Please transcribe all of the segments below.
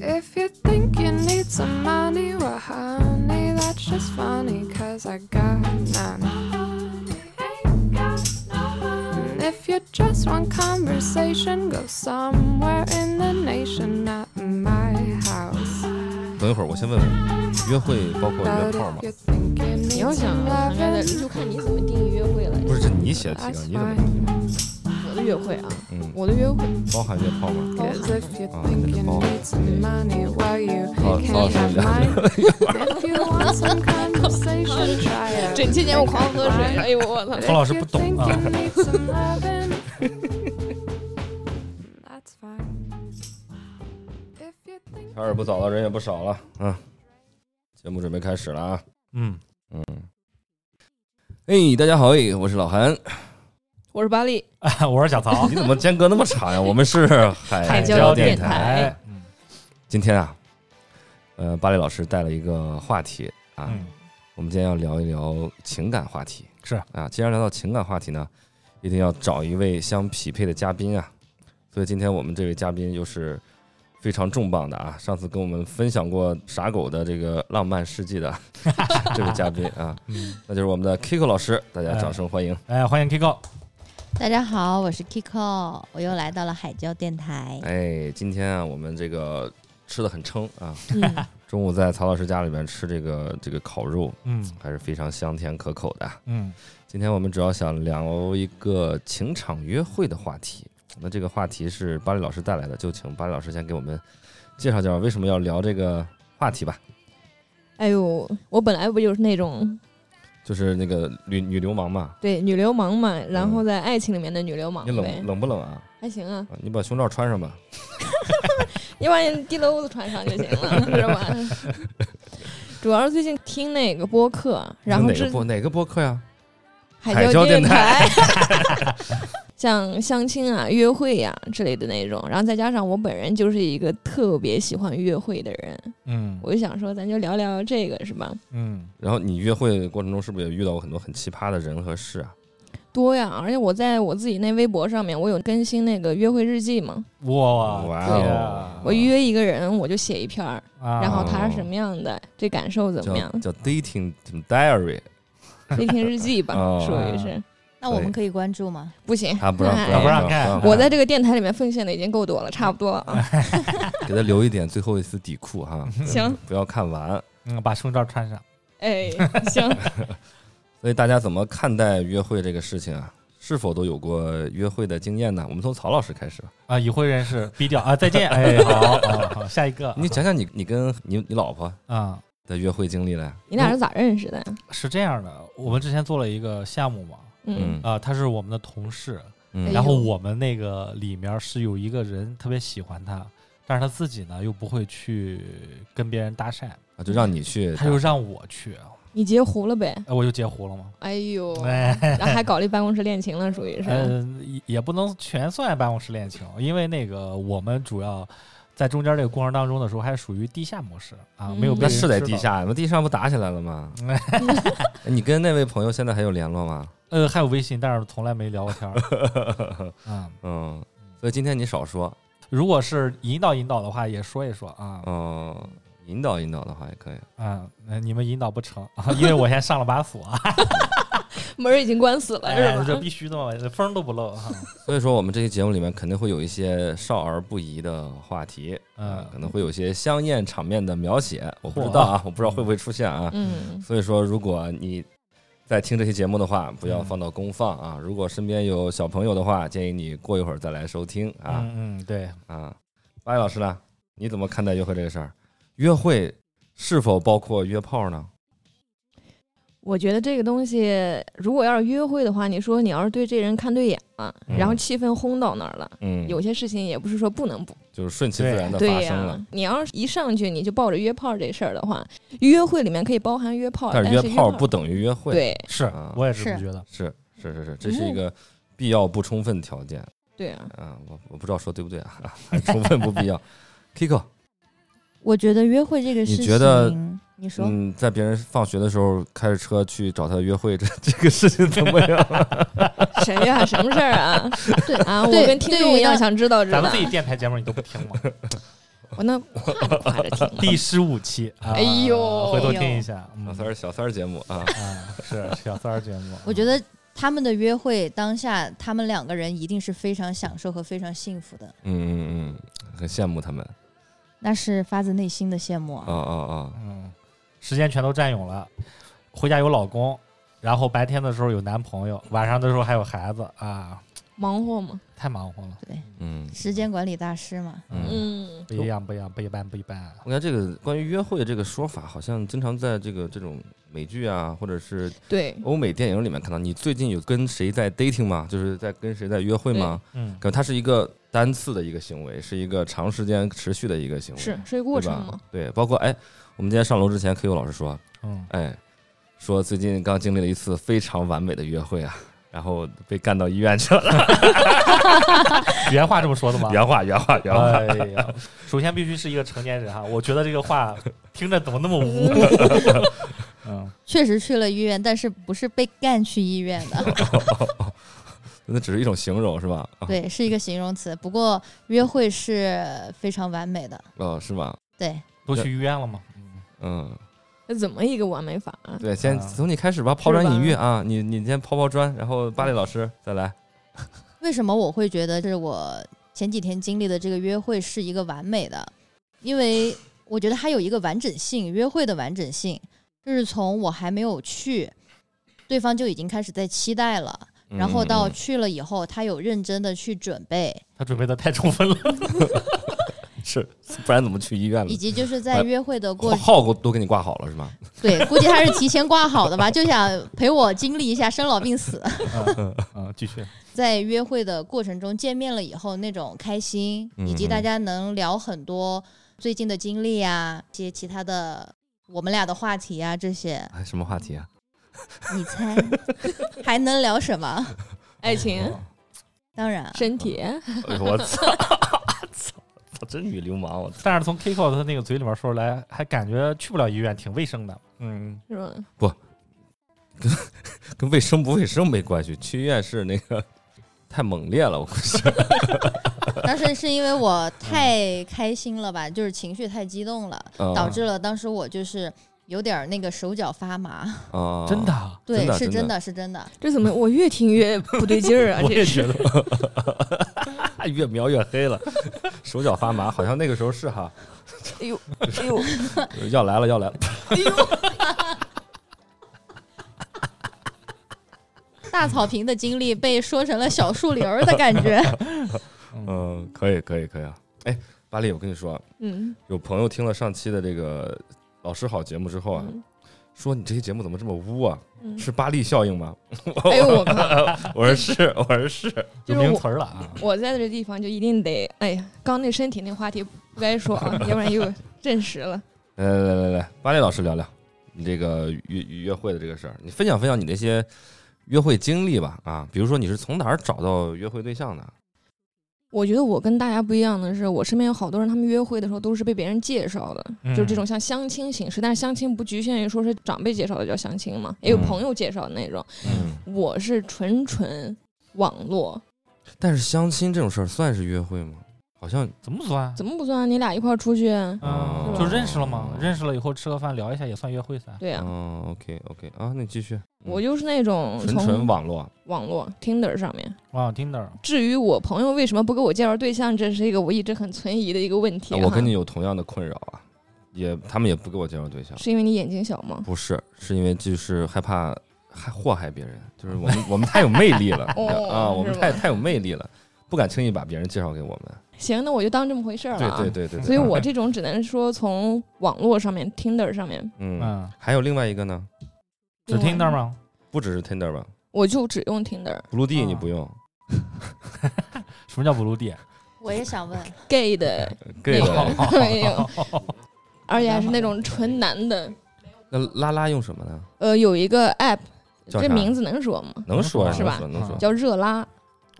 If you think you need some money, well, honey, that's just funny, cause I got none. And if you just want conversation, go somewhere in the nation, not my house. 等一会儿，我先问问，约会包括约 But 炮吗 if？you think you 你 need 要想 some 谈恋爱的， loving, 就看你怎么定义约会了。不是，这你写的提纲， that's 你怎么定 fine. 义？我的约会啊，嗯， 我的约会包含约炮吗？啊，老师，整七年我狂喝水，哎呦我操！何老师不懂啊。天儿不早了，人也不少了啊，节目准备开始了啊！嗯嗯，哎，大家好，哎，我是老韩。我是巴力，我是小曹你，怎么间隔那么长呀？我们是海海椒椒电电台。嗯今天啊，呃，巴黎老师带了一个话题啊，嗯，我们今天要聊一聊情感话题。是啊，既然聊到情感话题呢，一定要找一位相匹配的嘉宾啊。所以今天我们这位嘉宾又是非常重磅的啊！上次跟我们分享过傻狗的这个浪漫世纪的 这位嘉宾啊，嗯，那就是我们的 Kiko 老师，大家掌声欢迎。哎，欢迎 Kiko，大家好，我是 Kiko，我又来到了海椒电台。哎，今天啊，我们这个吃的很撑啊，嗯，中午在曹老师家里面吃这个这个烤肉，嗯还是非常香甜可口的。嗯今天我们主要想聊一个情场约会的话题。那这个话题是巴黎老师带来的，就请巴黎老师先给我们介绍介绍为什么要聊这个话题吧。哎呦，我本来不就是那种就是那个女女流氓嘛，对女流氓嘛，然后在爱情里面的女流氓你呗冷，冷不冷啊？还行啊，啊你把胸罩穿上吧。你把你地漏子穿上就行了，是吧？主要是最近听那个播客，然后之哪个播哪个播客呀？海海椒椒电台，像相亲啊、约会呀、之类的那种，然后再加上我本人就是一个特别喜欢约会的人，嗯。我就想说，咱就聊聊这个是吧？嗯。然后你约会的过程中是不是也遇到过很多很奇葩的人和事啊？多呀，而且我在我自己那微博上面，我有更新那个约会日记嘛，哇哇我约一个人我就写一篇儿，啊，然后他是什么样的，这感受怎么样？叫，叫 dating diary，dating 日记吧，哦。属于是那我们可以关注吗？不行，他不让哎不让不让看我在这个电台里面奉献的已经够多了，差不多了啊。给他留一点最后一丝底裤哈，行，不要看完。嗯，把胸罩穿上，哎，行，所以大家怎么看待约会这个事情啊？是否都有过约会的经验呢？我们从曹老师开始吧。啊，已婚人士低调啊，再见，哎，好好好，下一个，你讲讲你你跟你你老婆啊，的约会经历来。你俩是咋认识的？是这样的，我们之前做了一个项目嘛，嗯，啊，他是我们的同事，然后我们那个里面是有一个人特别喜欢他，但是他自己呢又不会去跟别人搭讪，啊，就让你去，他就让我去，你截胡了呗？哎我就截胡了嘛。哎呦，哎，然后还 搞了一办公室恋情了，属于是。嗯，也也不能全算办公室恋情，因为那个我们主要在中间这个过程当中的时候，还属于地下模式啊，嗯没有那是在。地下，那地上不打起来了吗？哎你跟那位朋友现在还有联络吗？呃，还有微信，但是从来没聊过天儿。嗯，嗯，所以今天你少说，如果是引导引导的话，也说一说啊。嗯，引导引导的话也可以。啊，那你们引导不成，啊 因为我先上了把锁，门儿已经关死了，哎，是吧？这必须的嘛，风都不漏哈。所以说，我们这期节目里面肯定会有一些少儿不宜的话题，嗯啊可能会有一些香艳场面的描写，我不知道啊，我不知道会不会出现啊。嗯，所以说，如果你在听这期节目的话，不要嗯放到公放啊。如果身边有小朋友的话，建议你过一会儿再来收听啊嗯嗯，对，啊。八一老师呢，你怎么看待约会这个事儿？约会是否包括约炮呢？我觉得这个东西，如果要是约会的话，你说你要是对这人看对眼了，嗯然后气氛烘到那儿了，嗯，有些事情也不是说不能不就是顺其自然的对呀、发生了。你要是一上去你就抱着约炮这事儿的话，约会里面可以包含约炮，但是约炮不等于约会，对是啊我也是这么觉得。是是是是，这是一个必要不充分条件对啊，啊。我我不知道说对不对啊，还 充分不必要。Kiko，我觉得约会这个事情，觉得你说、嗯，在别人放学的时候开着车去找他约会，这这个事情怎么样？谁呀、什么事儿啊？对啊，我跟听众一样想知道知道咱们自。己电台节目你都不听吗？我那夸着夸着听。第十五期，啊哎呦回头听一下。嗯小三儿小三儿节目啊，啊，是小三儿节目。我觉得他们的约会当下，他们两个人一定是非常享受和非常幸福的，嗯嗯嗯，很羡慕他们那是发自内心的羡慕啊。啊啊啊！嗯，时间全都占用了，回家有老公，然后白天的时候有男朋友，晚上的时候还有孩子啊，忙活吗，太忙活了。对，嗯时间管理大师嘛。嗯。嗯，不一样，不一样，不一般，不一般。我看这个关于约会这个说法，好像经常在这个这种美剧啊，或者是对，欧美电影里面看到。你最近有跟谁在 dating 吗？就是在跟谁在约会吗？嗯，可它是一个单次的一个行为，是一个长时间持续的一个行为，是是一个过程吗。？对，包括哎，我们今天上楼之前，Q 老师说，嗯，哎，说最近刚经历了一次非常完美的约会啊，然后被干到医院去了。原话这么说的吗？原话，原话，原话。哎呀，首先必须是一个成年人哈，我觉得这个话听着怎么那么污？嗯，确实去了医院，但是不是被干去医院的，那只是一种形容，是吧？啊对，是一个形容词。不过约会是非常完美的，哦，是吗？对，都去医院了吗？嗯，嗯，那怎么一个完美法啊？对，先啊从你开始吧，抛砖引玉啊，你你先抛抛砖，然后巴黎老师再来。为什么我会觉得是我前几天经历的这个约会是一个完美的？因为我觉得它有一个完整性，约会的完整性，就是从我还没有去，对方就已经开始在期待了，然后到嗯去了以后，他有认真的去准备，他准备的太充分了。是，不然怎么去医院了以？及就是在约会的过程号都给你挂好了是吗？对，估计他是提前挂好的吧，就想陪我经历一下生老病死。嗯 嗯，继续。在约会的过程中见面了以后那种开心，以及嗯大家能聊很多最近的经历啊，一些其他的我们俩的话题啊，这些哎，什么话题啊？你猜还能聊什么？爱情、哦当然，身体，我操！真女流氓！我操！但是从 Kiko 他那个嘴里面说出来，还感觉去不了医院，挺卫生的。嗯，是吧？跟卫生不卫生没关系，去医院是那个太猛烈了，我估计。当时是因为我太开心了吧，就是情绪太激动了，嗯导致了当时我就是有点那个手脚发麻。啊，真的啊，对，是真的是真的。这怎么我越听越不对劲儿啊？我这是也觉得。越描越黑了，手脚发麻，好像那个时候是哈，哎呦哎呦，要来了要来了。哎呦 大草坪的经历被说成了小树林儿的感觉。嗯，可以可以可以啊。哎，巴黎，我跟你说，嗯，有朋友听了上期的这个老师好节目之后啊，嗯说你这些节目怎么这么污啊？嗯是巴黎效应吗？哎呦我靠！我说是，我说是。有名词儿了啊！我在这地方就一定得，哎呀，刚那身体那话题不该说啊，要不然又证实了。来来来来来，巴黎老师聊聊你这个约约会的这个事儿，你分享分享你那些约会经历吧啊，比如说你是从哪儿找到约会对象的？我觉得我跟大家不一样的是，我身边有好多人，他们约会的时候都是被别人介绍的，嗯就是这种像相亲形式。但是相亲不局限于说是长辈介绍的叫相亲嘛，也有嗯朋友介绍的那种。嗯，我是纯纯网络，但是相亲这种事儿算是约会吗？好像怎么不算？怎么不算？你俩一块儿出去，嗯，哦就认识了嘛，认识了以后吃个饭聊一下也算约会噻。对呀、嗯，OK OK 啊，那你继续。嗯我就是那种纯从纯网络，网络 Tinder 上面。啊，Tinder，至于我朋友为什么不给我介绍对象，这是一个我一直很存疑的一个问题、啊我跟你，有同样的困扰啊，也他们也不给我介绍对象，是因为你眼睛小吗？不是，是因为就是害怕害祸害别人，就是我们 我们太有魅力了哦啊，我们是吗太太有魅力了，不敢轻易把别人介绍给我们。行，那我就当这么回事儿了、对啊。对对对，对所以我 这种只能说从网络上面 Tinder 上面，嗯，嗯，还有另外一个呢，只 Tinder 吗？不只是 Tinder 吧我就只用 Tinder。，Blue D 啊你不用 什么叫 blue 地？我也想问，gay 的，gay 的，没有，而且还是那种纯男的。那拉拉用什么呢？呃，有一个 app，这名字能说吗？能说呀是吧能说能说。叫热拉，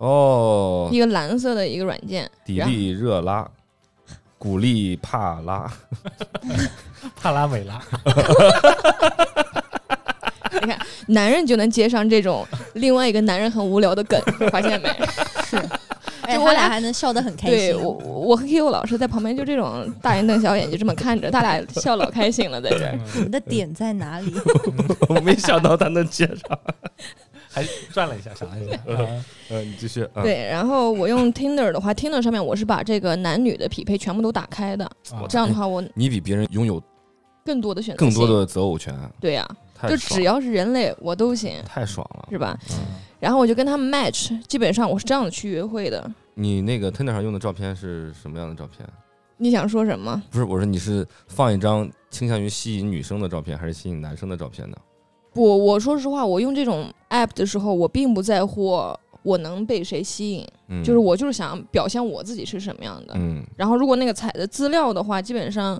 哦一，个蓝色的一个软件。砥砺热拉，古力帕拉，帕拉美拉，你看，男人就能接上这种另外一个男人很无聊的梗，发现没？是，哎，我俩还能笑得很开心。对我，我和 Q 老师在旁边就这种大眼瞪小眼，就这么看着，他俩笑老开心了，在这儿。你们的点在哪里？我没想到他能接上。还转了一下，想了一下，嗯嗯，你继续。嗯，对，然后我用 Tinder 的话，Tinder 上面我是把这个男女的匹配全部都打开的，啊这样的话我你比别人拥有更多的选择更多的择偶权，对呀、就只要是人类我都行，太爽了。是吧？嗯然后我就跟他们 match，基本上我是这样子去约会的。你那个 Tinder 上用的照片是什么样的照片？你想说什么？不是，我说你是放一张倾向于吸引女生的照片，还是吸引男生的照片呢？不，我说实话，我用这种 app 的时候，我并不在乎我能被谁吸引，嗯，就是我就是想表现我自己是什么样的。嗯然后如果那个采的资料的话，基本上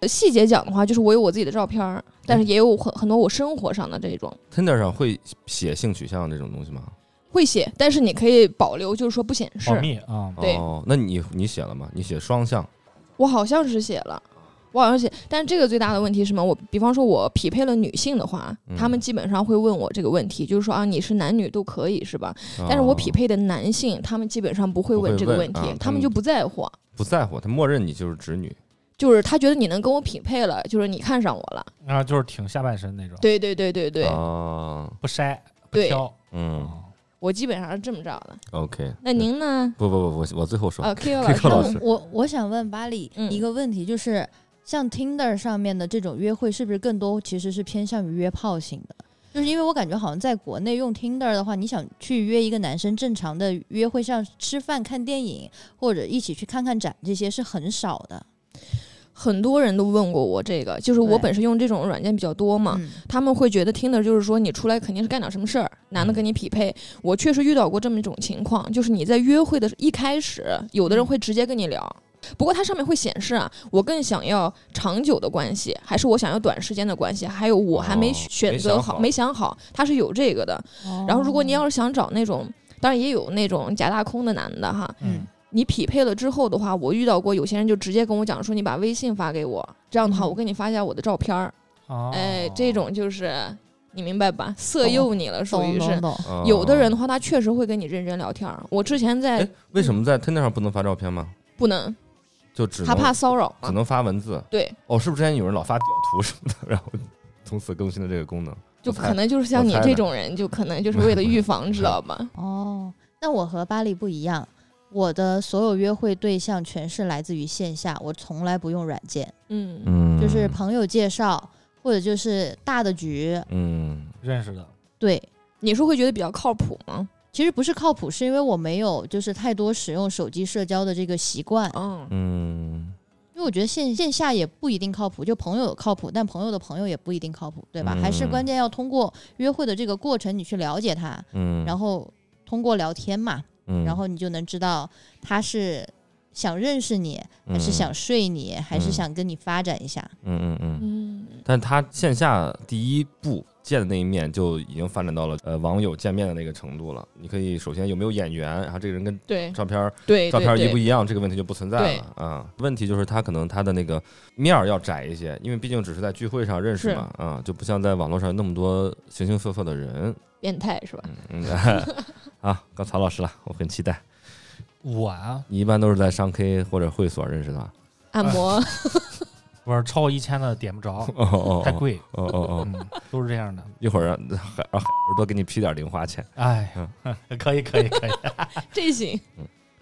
呃细节讲的话，就是我有我自己的照片儿，但是也有很很多我生活上的这种，Tinder 上会写性取向这种东西吗？会写，但是你可以保留，就是说不显示保。密啊，对哦，那你你写了吗？你写双向，我好像是写了。我好像写，但是这个最大的问题是什么？我比方说，我匹配了女性的话，嗯他们基本上会问我这个问题，就是说啊，你是男女都可以是吧？但是我匹哦配的男性，他们基本上不会问这个问问题，啊他们就不在乎，不在乎，他默认你就是直女。就是他觉得你能跟我匹配了，就是你看上我了。啊就是挺下半身那种，对对对对对，哦，不筛不挑，嗯啊我基本上是这么着的。，OK。那您呢？不不不，我我最后说。啊，Q 老师，老师我我想问巴里嗯一个问题，就是像 Tinder 上面的这种约会，是不是更多其实是偏向于约炮型的？就是因为我感觉好像在国内用 Tinder 的话，你想去约一个男生正常的约会，像吃饭、看电影或者一起去看看展，这些是很少的。很多人都问过我这个，就是我本身用这种软件比较多嘛，嗯他们会觉得听的就是说你出来肯定是干点什么事儿，男的跟你匹配。我确实遇到过这么一种情况，就是你在约会的一开始，有的人会直接跟你聊。不过它上面会显示啊，我更想要长久的关系，还是我想要短时间的关系，还有我还没哦选择好，没想好没想好，它是有这个的。然后如果你要是想找那种，当然也有那种假大空的男的哈，嗯你匹配了之后的话，我遇到过有些人就直接跟我讲说，你把微信发给我，这样的话嗯我给你发一下我的照片儿。哦哎，这种就是你明白吧？色诱你了，属于是。有的人的话，他确实会跟你认真聊天儿。我之前在哎，为什么在 Tinder 上不能发照片吗？不能，就只他怕骚扰嘛。只能发文字。对，哦，是不是之前有人老发屌图什么的，然后从此更新了这个功能？就可能就是像你这种人，就可能就是为了预防，知道吧？哦，那我和巴黎不一样，我的所有约会对象全是来自于线下，我从来不用软件，嗯，嗯就是朋友介绍或者就是大的局。嗯认识的，对，你是会觉得比较靠谱吗？其实不是靠谱，是因为我没有就是太多使用手机社交的这个习惯，嗯，嗯。因为我觉得线线下也不一定靠谱，就朋友靠谱，但朋友的朋友也不一定靠谱，对吧？还是嗯关键要通过约会的这个过程，你去了解他，嗯，然后通过聊天嘛，嗯。然后你就能知道他是想认识你，还是嗯。想睡你，还是嗯。想跟你发展一下。嗯嗯嗯，嗯，但他线下第一步见的那一面就已经发展到了呃网友见面的那个程度了。你可以首先有没有眼缘，然后这个人跟对照片照片儿一不一？样，这个问题就不存在了啊。问题就是他可能他的那个面儿要窄一些，因为毕竟只是在聚会上认识嘛，啊，就不像在网络上那么多形形色色的人。变态是吧？嗯嗯，啊，刚曹老师了，我很期待。我啊，你一般都是在商 K 或者会所认识的吧？按摩，我说超过一千的点不着，哦哦，太贵，哦哦哦，嗯，都是这样的。一会儿让海让海儿多给你批点零花钱。哎，可以可以可以。这行。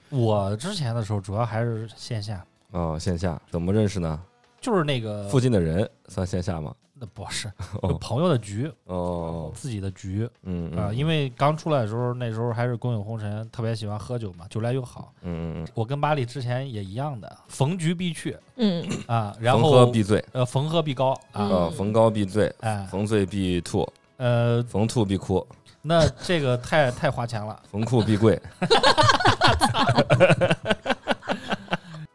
我之前的时候主要还是线下，哦，线下怎么认识呢？就是那个附近的人算线下吗？那不是 哦。朋友的局，哦，自己的局嗯啊，因为为刚出来的时候，那时候还是工友红尘，特别喜欢喝酒嘛，酒来又好。嗯嗯我跟巴里之前也一样的，逢局必去嗯，啊，嗯，然逢喝后必醉，呃逢喝必高啊，呃，逢高必醉，哎。逢醉必吐，呃，逢吐必哭，那这个太 太花钱了。逢酷必贵。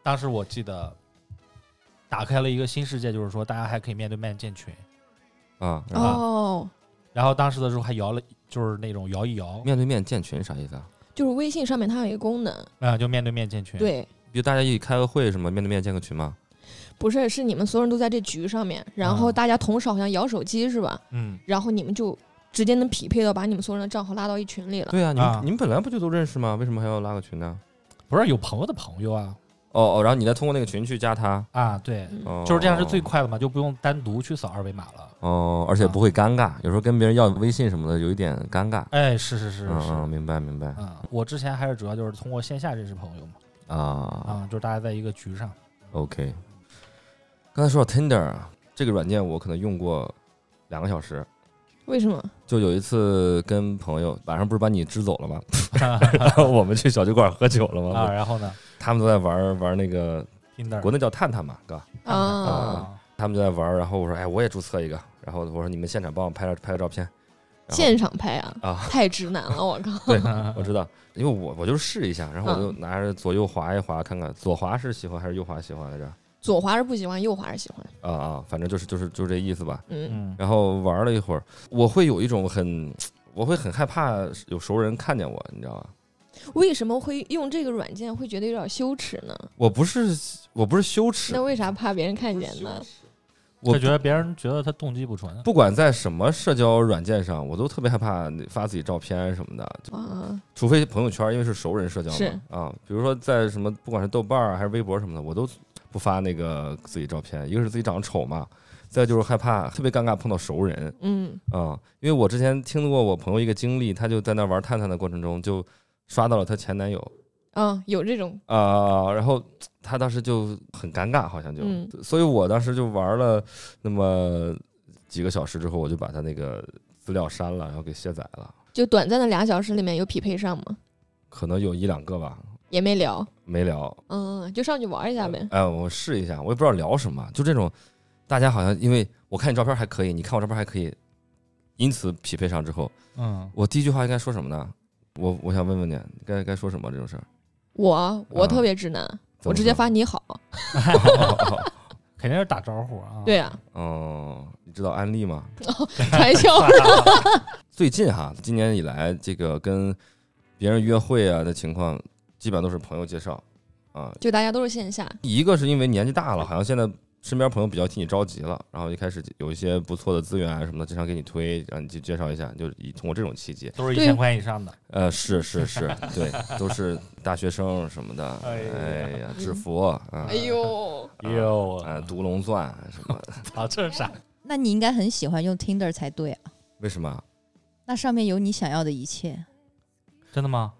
当时我记得打开了一个新世界，就是说大家还可以面对面建群，啊，然后哦，然后当时的时候还摇了，就是那种摇一摇面对面建群啥意思啊？就是微信上面它有一个功能，啊，就面对面建群。，对，比如大家一起开个会什么，面对面建个群吗？不是，是你们所有人都在这局上面，然后啊大家同时好像摇手机是吧？嗯，然后你们就直接能匹配到把你们所有人的账号拉到一群里了。对啊，你们、啊你们本来不就都认识吗？为什么还要拉个群呢？不是有朋友的朋友啊哦哦，然后你再通过那个群去加他，啊，对，就是这样是最快的嘛，就不用单独去扫二维码了。哦，而且不会尴尬，有时候跟别人要微信什么的有一点尴尬。哎，是是是嗯是，嗯，明白明白嗯，我之前还是主要就是通过线下认识朋友嘛，啊。啊，就是大家在一个局上，OK，刚才说到 Tinder 啊，这个软件我可能用过两个小时。为什么？就有一次跟朋友晚上不是把你支走了吗？然 后我们去小酒馆喝酒了吗？啊，然后呢他们都在玩玩那个国内叫探探嘛，哥，啊，啊，他们就在玩，然后我说哎我也注册一个，然后我说你们现场帮我拍拍个照片。现场拍啊，啊，太直男了，我靠！对，我知道，因为我我就试一下，然后我就嗯拿着左右滑一滑，看看左滑是喜欢还是右滑喜欢来着？左滑是不喜欢，右滑是喜欢。啊啊，反正就是就是就这意思吧。嗯，嗯，然后玩了一会儿，我会有一种很，我会很害怕有熟人看见我，你知道吧？为什么会用这个软件会觉得有点羞耻呢？我不是我不是羞耻那，为啥怕别人看见呢？我他觉得别人觉得他动机不纯，不管在什么社交软件上，我都特别害怕发自己照片什么的，啊，除非朋友圈，因为是熟人社交嘛。啊，比如说在什么，不管是豆瓣儿还是微博什么的，我都不发那个自己照片。一个是自己长得丑嘛，再就是害怕特别尴尬碰到熟人嗯，啊。因为我之前听过我朋友一个经历，他就在那玩探探的过程中就刷到了她前男友啊，有这种，啊，然后他当时就很尴尬，好像就，嗯所以我当时就玩了那么几个小时之后，我就把他那个资料删了，然后给卸载了，就短暂的俩小时里面有匹配上吗？可能有一两个吧，也没聊，没聊。嗯，就上去玩一下呗。哎，我试一下，我也不知道聊什么，就这种，大家好像因为我看你照片还可以，你看我照片还可以，因此匹配上之后，嗯，我第一句话应该说什么呢？我我想问问你，该该说什么这种事儿？我我啊特别直男，我直接发你好。肯定是打招呼啊，对啊，哦，你知道安利吗？哦，传销。最近哈，今年以来，这个跟别人约会啊的情况，基本上都是朋友介绍啊。就大家都是线下，一个是因为年纪大了，好像现在身边朋友比较替你着急了，然后一开始有一些不错的资源啊什么的，经常给你推，让你去介绍一下，就以通过这种契机。对都是一千块以上的，呃，是是是，对，都是大学生什么的，哎呀制服啊，哎呦，哟，啊，独龙钻什么？啊，这是啥？那你应该很喜欢用 Tinder 才对啊，为什么？那上面有你想要的一切。真的吗？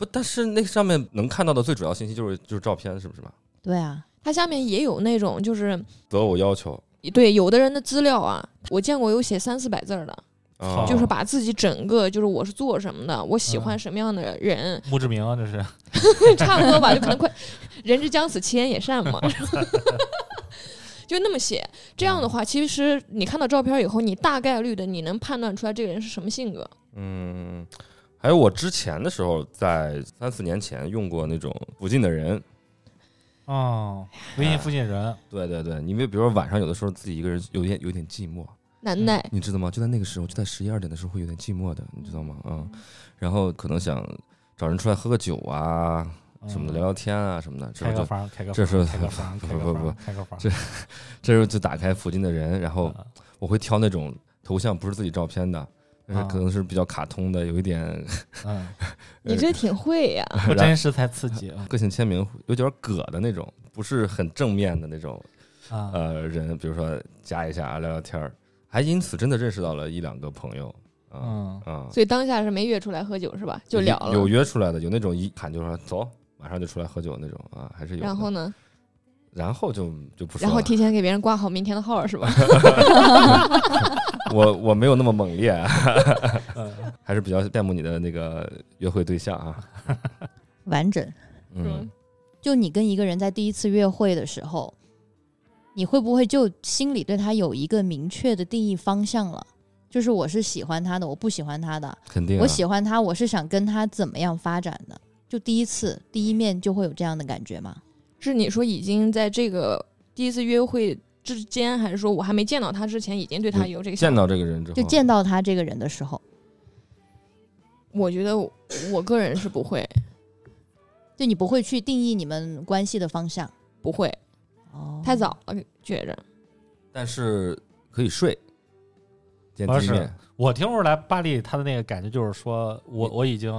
不，但是那上面能看到的最主要信息就是就是照片，是不是吧？对啊，它下面也有那种就是择偶要求，对有的人的资料啊，我见过有写三四百字儿的，啊就是把自己整个就是我是做什么的，我喜欢嗯什么样的人，墓志铭啊，这是，差不多吧，就可能快人之将死，其言也善嘛。就那么写，这样的话，其实你看到照片以后，你大概率的你能判断出来这个人是什么性格。嗯，还有我之前的时候，在三四年前用过那种附近的人，哦，微信附近人，对对对，因为比如说晚上有的时候自己一个人有点有点寂寞，难耐，你知道吗？就在那个时候，就在十一二点的时候会有点寂寞的，你知道吗？嗯，然后可能想找人出来喝个酒啊什么的，嗯聊聊天啊什么的，之后就开个房，开个这时候开个房，不开个房不不开个房，这这时候就打开附近的人，然后啊我会挑那种头像不是自己照片的，可能是比较卡通的，有一点嗯，你这挺会呀、不真实才刺激啊 个性签名有点葛的那种，不是很正面的那种啊！呃人，比如说加一下聊聊天儿，还因此真的认识到了一两个朋友嗯嗯，啊，所以当下是没约出来喝酒是吧？就聊了。有约出来的，有那种一喊就说走，马上就出来喝酒那种啊，还是有。然后呢？然后就就不说然后提前给别人挂好明天的号是吧？我我没有那么猛烈，嗯还是比较羡慕你的那个约会对象啊。完整。嗯，就你跟一个人在第一次约会的时候，你会不会就心里对他有一个明确的定义方向了？就是我是喜欢他的，我不喜欢他的。肯定、啊。我喜欢他，我是想跟他怎么样发展的？就第一次第一面就会有这样的感觉吗？是你说已经在这个第一次约会之间，还是说我还没见到他之前已经对他有这个想法？见到这个人之后，就见到他这个人的时候，我觉得我我个人是不会，就你不会去定义你们关系的方向。不会，哦，太早了，觉着。但是可以睡。不是我听出来巴黎他的那个感觉就是说我我已经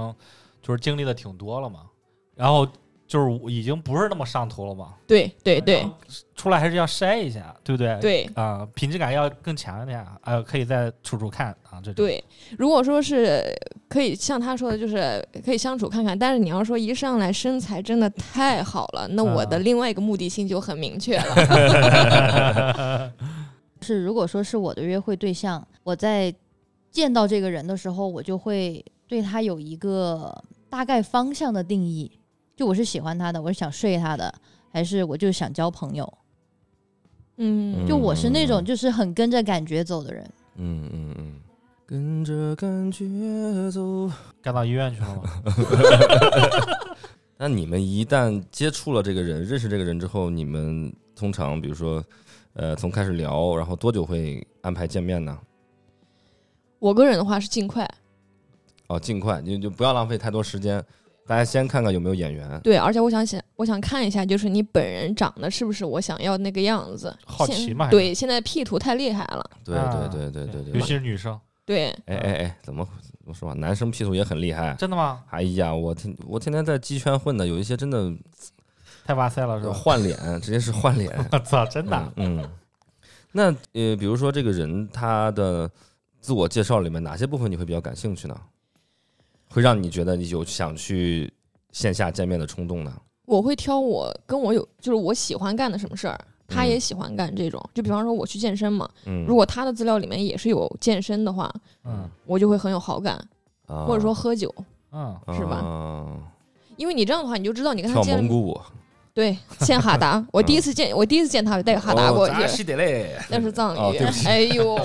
就是经历的挺多了嘛，然后就是已经不是那么上头了嘛，对对对出来还是要筛一下，对不对？对啊、品质感要更强一点，啊，可以再处处看啊，这种对，如果说是可以像他说的，就是可以相处看看，但是你要说一上来身材真的太好了，那我的啊另外一个目的性就很明确了。是如果说是我的约会对象，我在见到这个人的时候，我就会对他有一个大概方向的定义，就我是喜欢他的，我是想睡他的，还是我就是想交朋友？嗯，就我是那种嗯就是很跟着感觉走的人。嗯嗯嗯，跟着感觉走。干到医院去了吗？那你们一旦接触了这个人，认识这个人之后，你们通常比如说，呃，从开始聊，然后多久会安排见面呢？我个人的话是尽快，哦，尽快，你就不要浪费太多时间，大家先看看有没有眼缘。对，而且我想想，我想看一下，就是你本人长得是不是我想要那个样子。好奇嘛对，现在 P 图太厉害了。对对对对对对尤。其是女生，对，哎哎哎，怎么怎么说啊？男生 P 图也很厉害。真的吗？哎呀，我天，我天天在鸡圈混的，有一些真的太哇塞了是吧？换脸，直接是换脸。我操，真的嗯那呃，比如说这个人他的自我介绍里面哪些部分你会比较感兴趣呢？会让你觉得你有想去线下见面的冲动呢？我会挑我跟我有，就是我喜欢干的什么事儿，他嗯也喜欢干这种。就比方说我去健身嘛，嗯，如果他的资料里面也是有健身的话，嗯我就会很有好感，啊或者说喝酒，嗯，是吧啊因为你这样的话，你就知道你跟他见了蒙古舞，对，见哈达。我第一次见，我第一次见他，我带个哈达过去，哦是的嘞。那是藏语哎呦，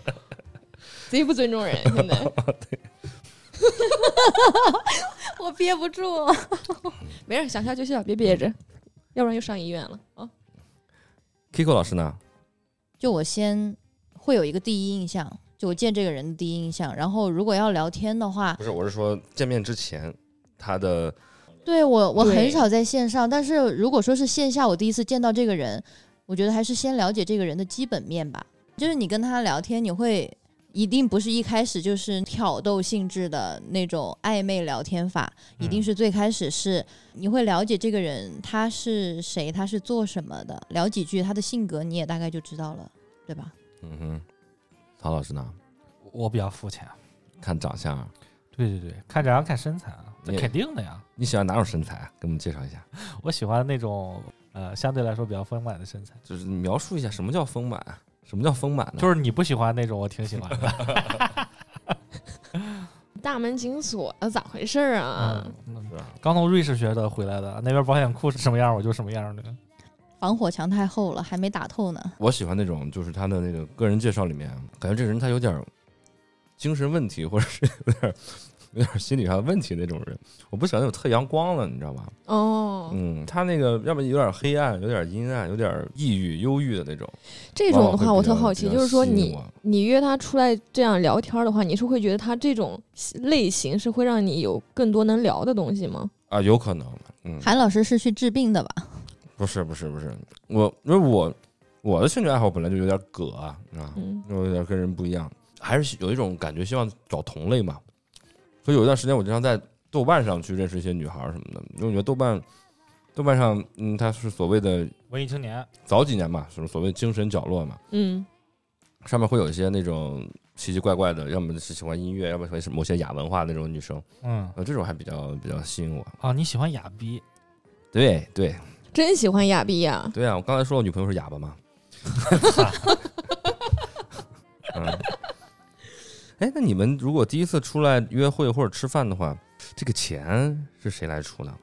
贼不尊重人，现在。我憋不住。没事，想笑就笑，别憋着，要不然又上医院了啊。Kiko 老师呢？就我先会有一个第一印象，就我见这个人的第一印象。然后如果要聊天的话，不是，我是说见面之前他的对我我很少在线上，但是如果说是线下，我第一次见到这个人，我觉得还是先了解这个人的基本面吧。就是你跟他聊天，你会一定不是一开始就是挑逗性质的那种暧昧聊天法，一定嗯是最开始是你会了解这个人他是谁，他是做什么的，聊几句他的性格，你也大概就知道了，对吧？嗯哼，曹老师呢？我比较肤浅。看长相，啊对对对，看长相看身材啊，这你肯定的呀。你喜欢哪种身材啊？给我们介绍一下，我喜欢那种呃相对来说比较丰满的身材，就是你描述一下什么叫丰满，什么叫丰满呢？就是你不喜欢那种，我挺喜欢的。大门紧锁，呃，咋回事儿啊？嗯，刚从瑞士学的回来的，那边保险库是什么样，我就什么样的。防火墙太厚了，还没打透呢。我喜欢那种，就是他的那个个人介绍里面，感觉这个人他有点精神问题，或者是有点儿有点心理上的问题那种人。我不喜欢那种特阳光的，你知道吧？哦，嗯，他那个要么有点黑暗，有点阴暗，有点抑郁、忧郁的那种。这种的话，我特好奇，就是说你你约他出来这样聊天的话，你是会觉得他这种类型是会让你有更多能聊的东西吗？啊，有可能，嗯，韩老师是去治病的吧？不是不是不是，我因为我我的兴趣爱好本来就有点葛啊，啊，嗯，有点跟人不一样，还是有一种感觉，希望找同类嘛。所以有一段时间，我经常在豆瓣上去认识一些女孩儿什么的，因为我觉得豆瓣豆瓣上，嗯，它是所谓的文艺青年，早几年嘛，什么所谓精神角落嘛，嗯，上面会有一些那种奇奇怪怪的，要么是喜欢音乐，要么是某些亚文化那种女生，嗯，呃，这种还比较比较吸引我。啊，你喜欢哑逼？对对真喜欢亚逼呀！对啊，我刚才说我女朋友是哑巴嘛。嗯，哎，那你们如果第一次出来约会或者吃饭的话，这个钱是谁来出呢？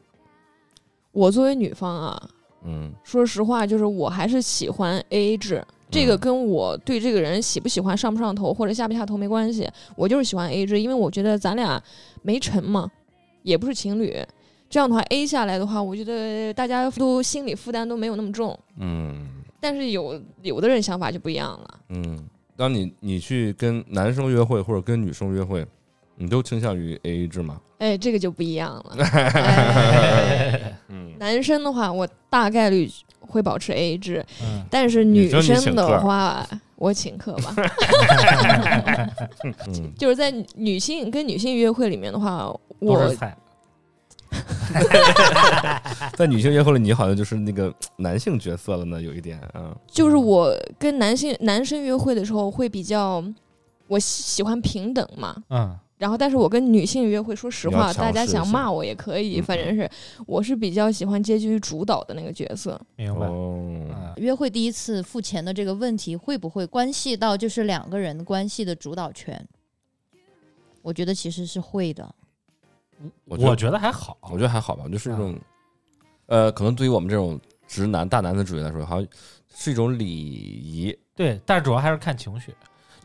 我作为女方啊，嗯说实话，就是我还是喜欢 A A 制。这个跟我对这个人喜不喜欢、上不上头或者下不下头没关系，我就是喜欢 A A 制，因为我觉得咱俩没成嘛，也不是情侣，这样的话 A 下来的话，我觉得大家都心理负担都没有那么重。嗯但是有有的人想法就不一样了，嗯，当你你去跟男生约会或者跟女生约会，你都倾向于 A A 制吗？哎，这个就不一样了。男生的话，我大概率会保持 A A 制，嗯，但是女女生的客话，我请客吧。嗯，就是在女女性跟女性约会里面的话，我。在女性约会里，你好像就是那个男性角色了呢，有一点啊。就是我跟男性男生约会的时候会比较，我喜喜欢平等嘛。嗯，然后，但是我跟女性约会，说实话，大家想骂我也可以，嗯反正是我是比较喜欢接近于主导的那个角色。明白。约会第一次付钱的这个问题，会不会关系到就是两个人关系的主导权？我觉得其实是会的。我觉得我觉得还好。我觉得还好吧，就是这种，呃，可能对于我们这种直男大男子主义来说，好像是一种礼仪。对，但是主要还是看情绪，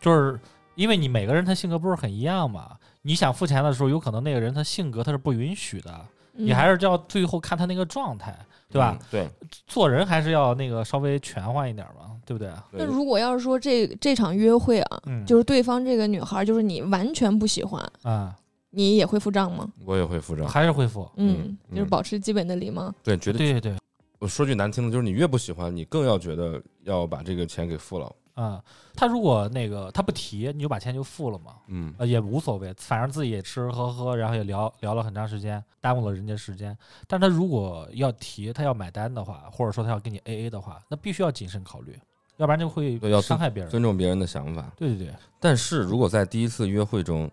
就是因为你每个人他性格不是很一样嘛。你想付钱的时候，有可能那个人他性格他是不允许的，你嗯还是要最后看他那个状态，对吧？嗯？对，做人还是要那个稍微全换一点嘛，对不对？那如果要是说这这场约会啊，嗯，就是对方这个女孩儿就是你完全不喜欢，啊、你也会付账吗？我也会付账。还是会付。嗯，嗯就是保持基本的礼貌。对，绝对。对对，我说句难听的，就是你越不喜欢，你更要觉得要把这个钱给付了。啊、他如果那个他不提，你就把钱就付了嘛，嗯，呃，也无所谓，反正自己也吃吃喝喝，然后也聊聊了很长时间，耽误了人家时间。但他如果要提，他要买单的话，或者说他要跟你 A A 的话，那必须要谨慎考虑，要不然就会要伤害别人。尊重别人的想法。对对对，但是如果在第一次约会中，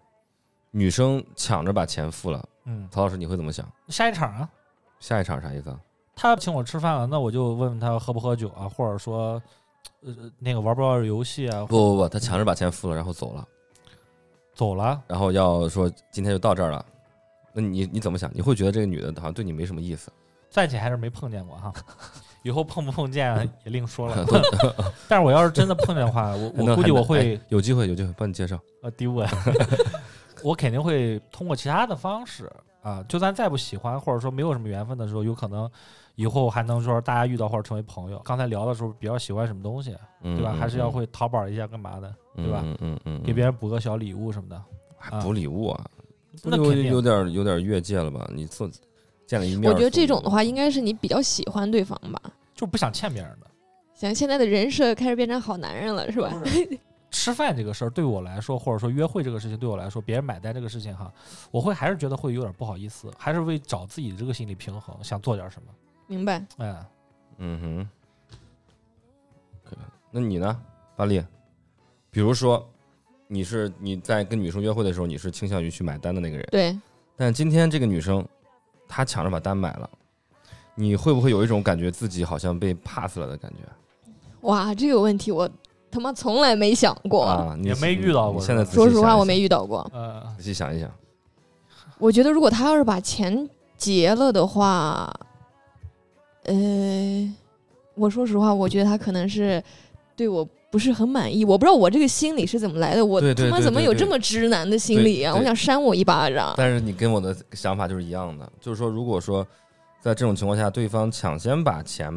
女生抢着把钱付了，嗯，曹老师你会怎么想？下一场啊，下一场啥意思啊？他请我吃饭了，那我就问问他喝不喝酒啊，或者说，呃，那个玩不玩游戏啊？不不不，他抢着把钱付了，然后走了，走了，然后要说今天就到这儿了，那你你怎么想？你会觉得这个女的好像对你没什么意思？暂且还是没碰见过哈，以后碰不碰见 也另说了。但是我要是真的碰见的话，我我估计我会哎有机会有机会帮你介绍。啊丢啊，我肯定会通过其他的方式啊，就算再不喜欢或者说没有什么缘分的时候，有可能以后还能说大家遇到或者成为朋友。刚才聊的时候比较喜欢什么东西，嗯，对吧？嗯还是要会淘宝一下干嘛的，嗯对吧嗯嗯嗯，给别人补个小礼物什么的。还补礼物啊？有那肯定有点有点越界了吧？你做见了一面，我觉得这种的话，应该是你比较喜欢对方吧。就不想欠别人的。行现在的人设开始变成好男人了，是吧？吃饭这个事儿对我来说，或者说约会这个事情对我来说，别人买单这个事情哈，我会还是觉得会有点不好意思，还是为找自己的这个心理平衡，想做点什么。明白？哎，嗯哼，那你呢，巴力？比如说，你是你在跟女生约会的时候，你是倾向于去买单的那个人，对，但今天这个女生她抢着把单买了，你会不会有一种感觉自己好像被 pass 了的感觉？哇，这个问题我他妈从来没想过。啊，你也没遇到过你现在说实话，我没遇到过。呃，仔细想一想，我觉得如果他要是把钱结了的话，呃，我说实话，我觉得他可能是对我不是很满意。我不知道我这个心理是怎么来的，我对对他妈怎么对对对有这么直男的心理啊？对对我想扇我一巴掌。但是你跟我的想法就是一样的，就是说，如果说在这种情况下，对方抢先把钱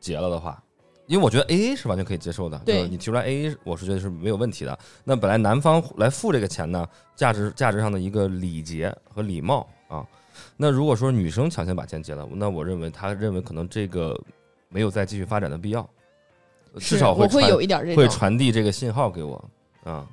结了的话，因为我觉得 A A 是完全可以接受的，对就是你提出来 A A，我是觉得是没有问题的。那本来男方来付这个钱呢，价值价值上的一个礼节和礼貌啊。那如果说女生抢先把钱结了，那我认为她认为可能这个没有再继续发展的必要，至少我会传有一点这会。传递这个信号给我啊。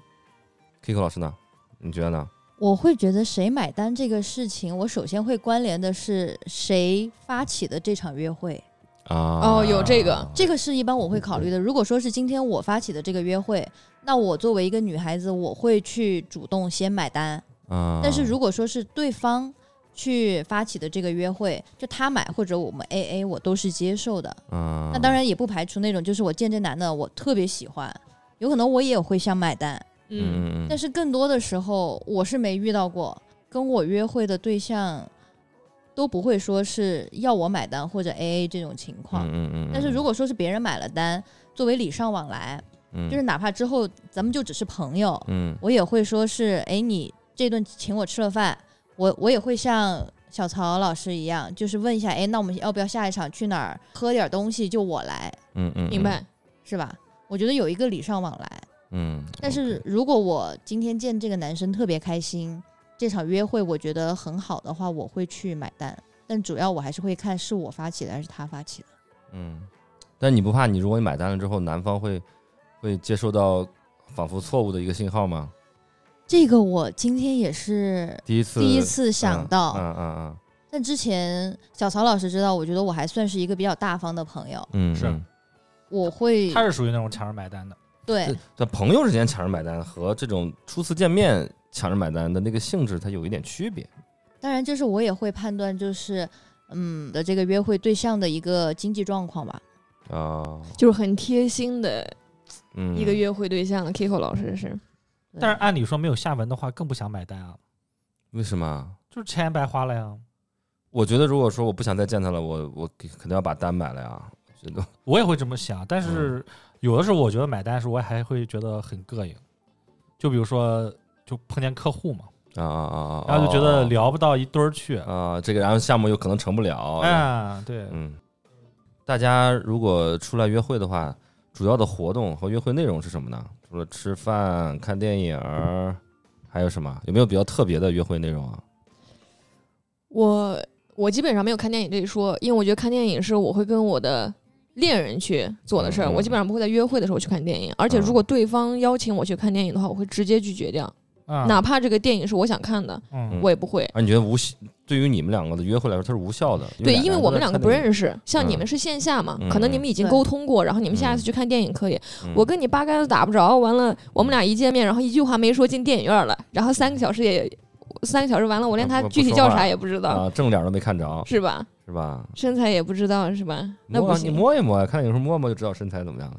Kiko 老师呢？你觉得呢？我会觉得谁买单这个事情，我首先会关联的是谁发起的这场约会，啊哦有这个这个是一般我会考虑的。如果说是今天我发起的这个约会，那我作为一个女孩子，我会去主动先买单。啊，但是如果说是对方去发起的这个约会，就他买或者我们 A A，我都是接受的。啊，那当然也不排除那种，就是我见这男的我特别喜欢，有可能我也会想买单。嗯，嗯，但是更多的时候，我是没遇到过跟我约会的对象都不会说是要我买单或者 A A 这种情况。嗯嗯嗯，但是如果说是别人买了单，作为礼尚往来，嗯就是哪怕之后咱们就只是朋友，嗯我也会说是，哎，你这顿请我吃了饭，我我也会像小曹老师一样，就是问一下，哎，那我们要不要下一场去哪儿喝点东西，就我来，嗯嗯，明白。是吧？我觉得有一个礼尚往来。嗯，但是如果我今天见这个男生特别开心，这场约会我觉得很好的话，我会去买单。但主要我还是会看是我发起的还是他发起的。嗯，但你不怕你如果你买单了之后，男方会会接受到仿佛错误的一个信号吗？这个我今天也是第一次，第一次想到，嗯嗯嗯但之前小曹老师知道，我觉得我还算是一个比较大方的朋友，嗯嗯，是嗯我会他是属于那种抢着买单的。对这在朋友之间抢着买单和这种初次见面抢着买单的那个性质，它有一点区别。当然，就是我也会判断，就是嗯的这个约会对象的一个经济状况吧。啊，就是很贴心的嗯，一个约会对象了。Kiko 老师是，但是按理说没有下文的话，更不想买单啊，为什么？就是钱白花了呀。我觉得如果说我不想再见他了，我我肯定要把单买了呀。这个我也会这么想，但嗯是有的时候我觉得买单的时候，我还会觉得很膈应。就比如说，就碰见客户嘛，啊啊啊啊，然后就觉得聊不到一堆儿去。啊，这个然后项目又可能成不了。啊，对，嗯，大家如果出来约会的话，主要的活动和约会内容是什么呢？除了吃饭、看电影儿，还有什么？有没有比较特别的约会内容啊？我我基本上没有看电影这一说，因为我觉得看电影是我会跟我的恋人去做的事儿，我基本上不会在约会的时候去看电影。而且如果对方邀请我去看电影的话，我会直接拒绝掉，啊，哪怕这个电影是我想看的，嗯，我也不会。啊，你觉得无效？对于你们两个的约会来说，它是无效的。对，因为我们两个不认识。像你嗯们是线下嘛，嗯可能你们已经对沟通过，然后你们下一次嗯去看电影可以。嗯我跟你八竿子打不着，完了我们俩一见面，然后一句话没说进电影院了，然后三个小时也三个小时完了，我连他具体叫不说话啥也不知道，啊，正脸都没看着，是吧？是吧？身材也不知道是吧？那摸啊你不行，摸一摸，看有时候摸摸就知道身材怎么样了。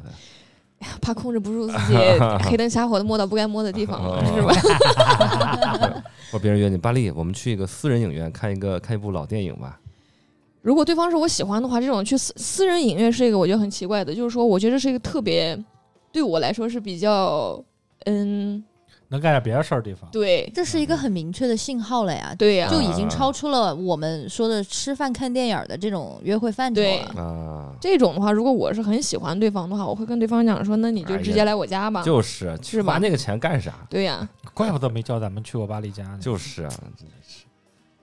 怕控制不住自己，黑灯瞎火的摸到不该摸的地方是吧？或者别人约你，巴力，我们去一个私人影院看一个看一部老电影吧。如果对方是我喜欢的话，这种去私私人影院是一个我觉得很奇怪的，就是说我觉得这是一个特别对我来说是比较嗯能干点别的事儿的地方。对这是一个很明确的信号了呀，对呀、就已经超出了我们说的吃饭看电影的这种约会范畴对了。啊，这种的话，如果我是很喜欢对方的话，我会跟对方讲说，那你就直接来我家吧。就是是吧花那个钱干啥？对呀、怪不得没叫咱们去过巴黎家呢。就是啊，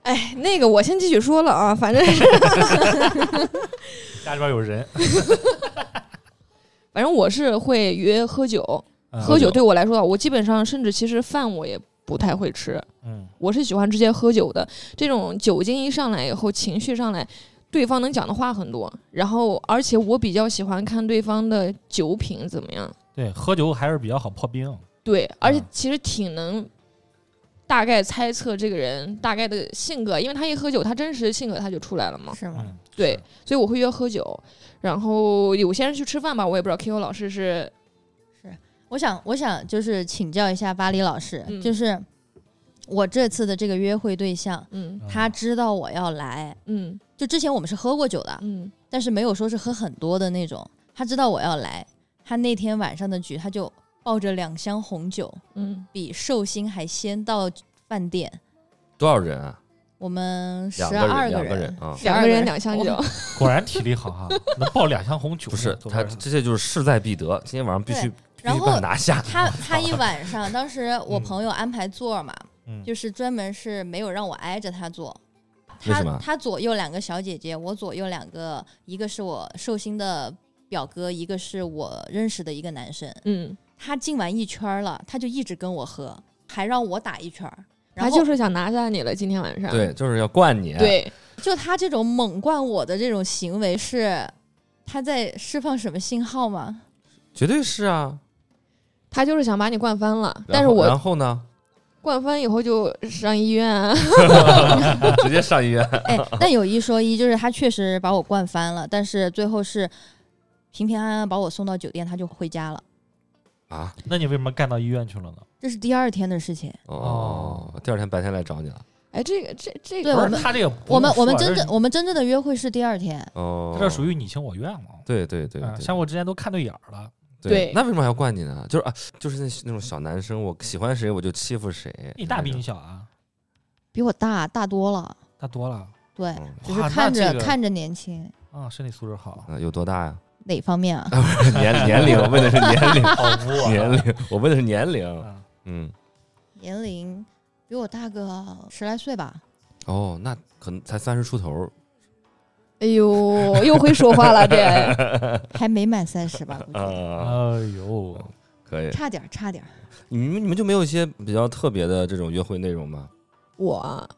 哎，那个我先继续说了啊，反正是 家里边有人，反正我是会约喝酒，嗯喝酒对我来说，我基本上甚至其实饭我也不太会吃，嗯，我是喜欢直接喝酒的。这种酒精一上来以后，情绪上来，对方能讲的话很多，然后而且我比较喜欢看对方的酒品怎么样。对，喝酒还是比较好破冰。对，而且嗯其实挺能大概猜测这个人大概的性格，因为他一喝酒，他真实的性格他就出来了嘛。是吗？嗯，对，所以我会约喝酒，然后有些人去吃饭吧，我也不知道 Q 老师是我想，我想就是请教一下巴黎老师，嗯就是我这次的这个约会对象，嗯嗯他知道我要来，嗯就之前我们是喝过酒的，嗯但是没有说是喝很多的那种。他知道我要来，他那天晚上的局，他就抱着两箱红酒，嗯，比寿星还先到饭店。多少人啊？我们十二人，两个人人，啊。两个人两箱酒，果然体力好哈，能抱两箱红酒。不是他，这些就是势在必得。今天晚上必须然后他拿下。他他一晚上，当时我朋友安排座嘛，嗯就是专门是没有让我挨着他坐。他为什么他左右两个小姐姐，我左右两个，一个是我寿星的表哥，一个是我认识的一个男生。嗯，他进完一圈了，他就一直跟我喝，还让我打一圈儿。然他后就是想拿下你了，今天晚上。对，就是要灌你。，对，就他这种猛灌我的这种行为是，他在释放什么信号吗？绝对是啊。他就是想把你灌翻了，但是我然后呢，灌翻以后就上医院啊。直接上医院。哎，但有一说一，就是他确实把我灌翻了，但是最后是平平安安把我送到酒店，他就回家了。啊？那你为什么干到医院去了呢？这是第二天的事情。哦，第二天白天来找你了。哎，这个这这个对我们他这个我们我们真正我们真正的约会是第二天，哦，这属于你情我愿嘛。对对对啊对，像我之前都看对眼儿了。对那为什么还要惯你呢？就是啊，就是那那种小男生，我喜欢谁我就欺负谁。你大比你小啊，比我大大多了。大多了对，嗯只是看着、这个看着年轻，啊，身体素质好，啊，有多大呀？哪方面啊？年年龄，我问的是年龄，啊年龄，我问的是年龄。啊嗯，年龄比我大个十来岁吧。哦，那可能才三十出头。哎呦，又会说话了，这 还没满三十吧？估计啊，哎呦，可以。差点儿，差点儿。你们你们就没有一些比较特别的这种约会内容吗？我啊，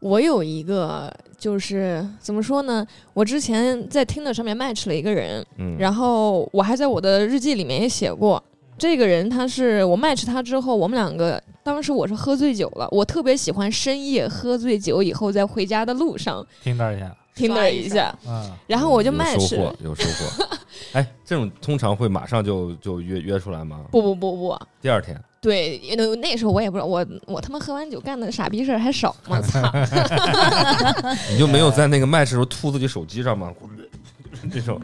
我有一个就是怎么说呢？我之前在听的上面 match 了一个人，嗯，然后我还在我的日记里面也写过，这个人他是我 match 他之后，我们两个当时我是喝醉酒了，我特别喜欢深夜喝醉酒以后在回家的路上听到一下，听了一下，嗯，然后我就有收 match，获，有收获。哎，这种通常会马上就就约约出来吗？不不不不，第二天，对，那那时候我也不知道，我我他妈喝完酒干的傻逼事儿还少吗？操！你就没有在那个麦的时候吐自己手机上吗？这种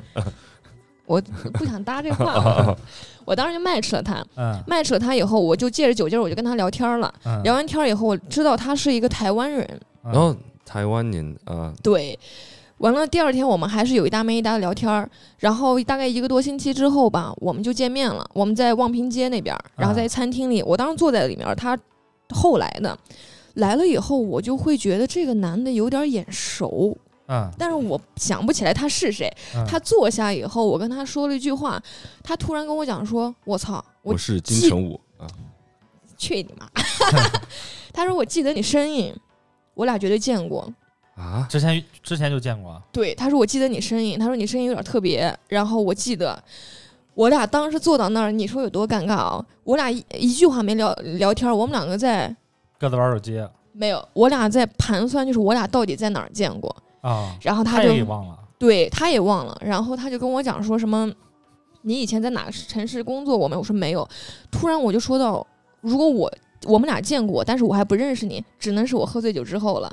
我不想搭这话了，我当时就 match 了他嗯，match 了他以后，我就借着酒劲儿我就跟他聊天了。嗯，聊完天儿以后，我知道他是一个台湾人，嗯然后台湾人啊，对。完了，第二天我们还是有一搭没一搭的聊天儿，然后大概一个多星期之后吧，我们就见面了。我们在望平街那边儿，然后在餐厅里，我当时坐在里面儿，他后来的来了以后，我就会觉得这个男的有点眼熟，嗯，但是我想不起来他是谁。嗯他坐下以后，我跟他说了一句话，他突然跟我讲说：“我操，我我是金城武啊，去你妈！” 他说：“我记得你声音，我俩绝对见过。”啊，之前之前就见过，对，他说我记得你声音，他说你声音有点特别，然后我记得我俩当时坐到那儿，你说有多尴尬啊？我俩一一句话没聊聊天，我们两个在各自玩手机没有，我俩在盘算，就是我俩到底在哪儿见过。啊，然后他他就也忘了，对他也忘了，然后他就跟我讲说什么，你以前在哪个城市工作过没有？我说没有。突然我就说到，如果我我们俩见过，但是我还不认识你，只能是我喝醉酒之后了。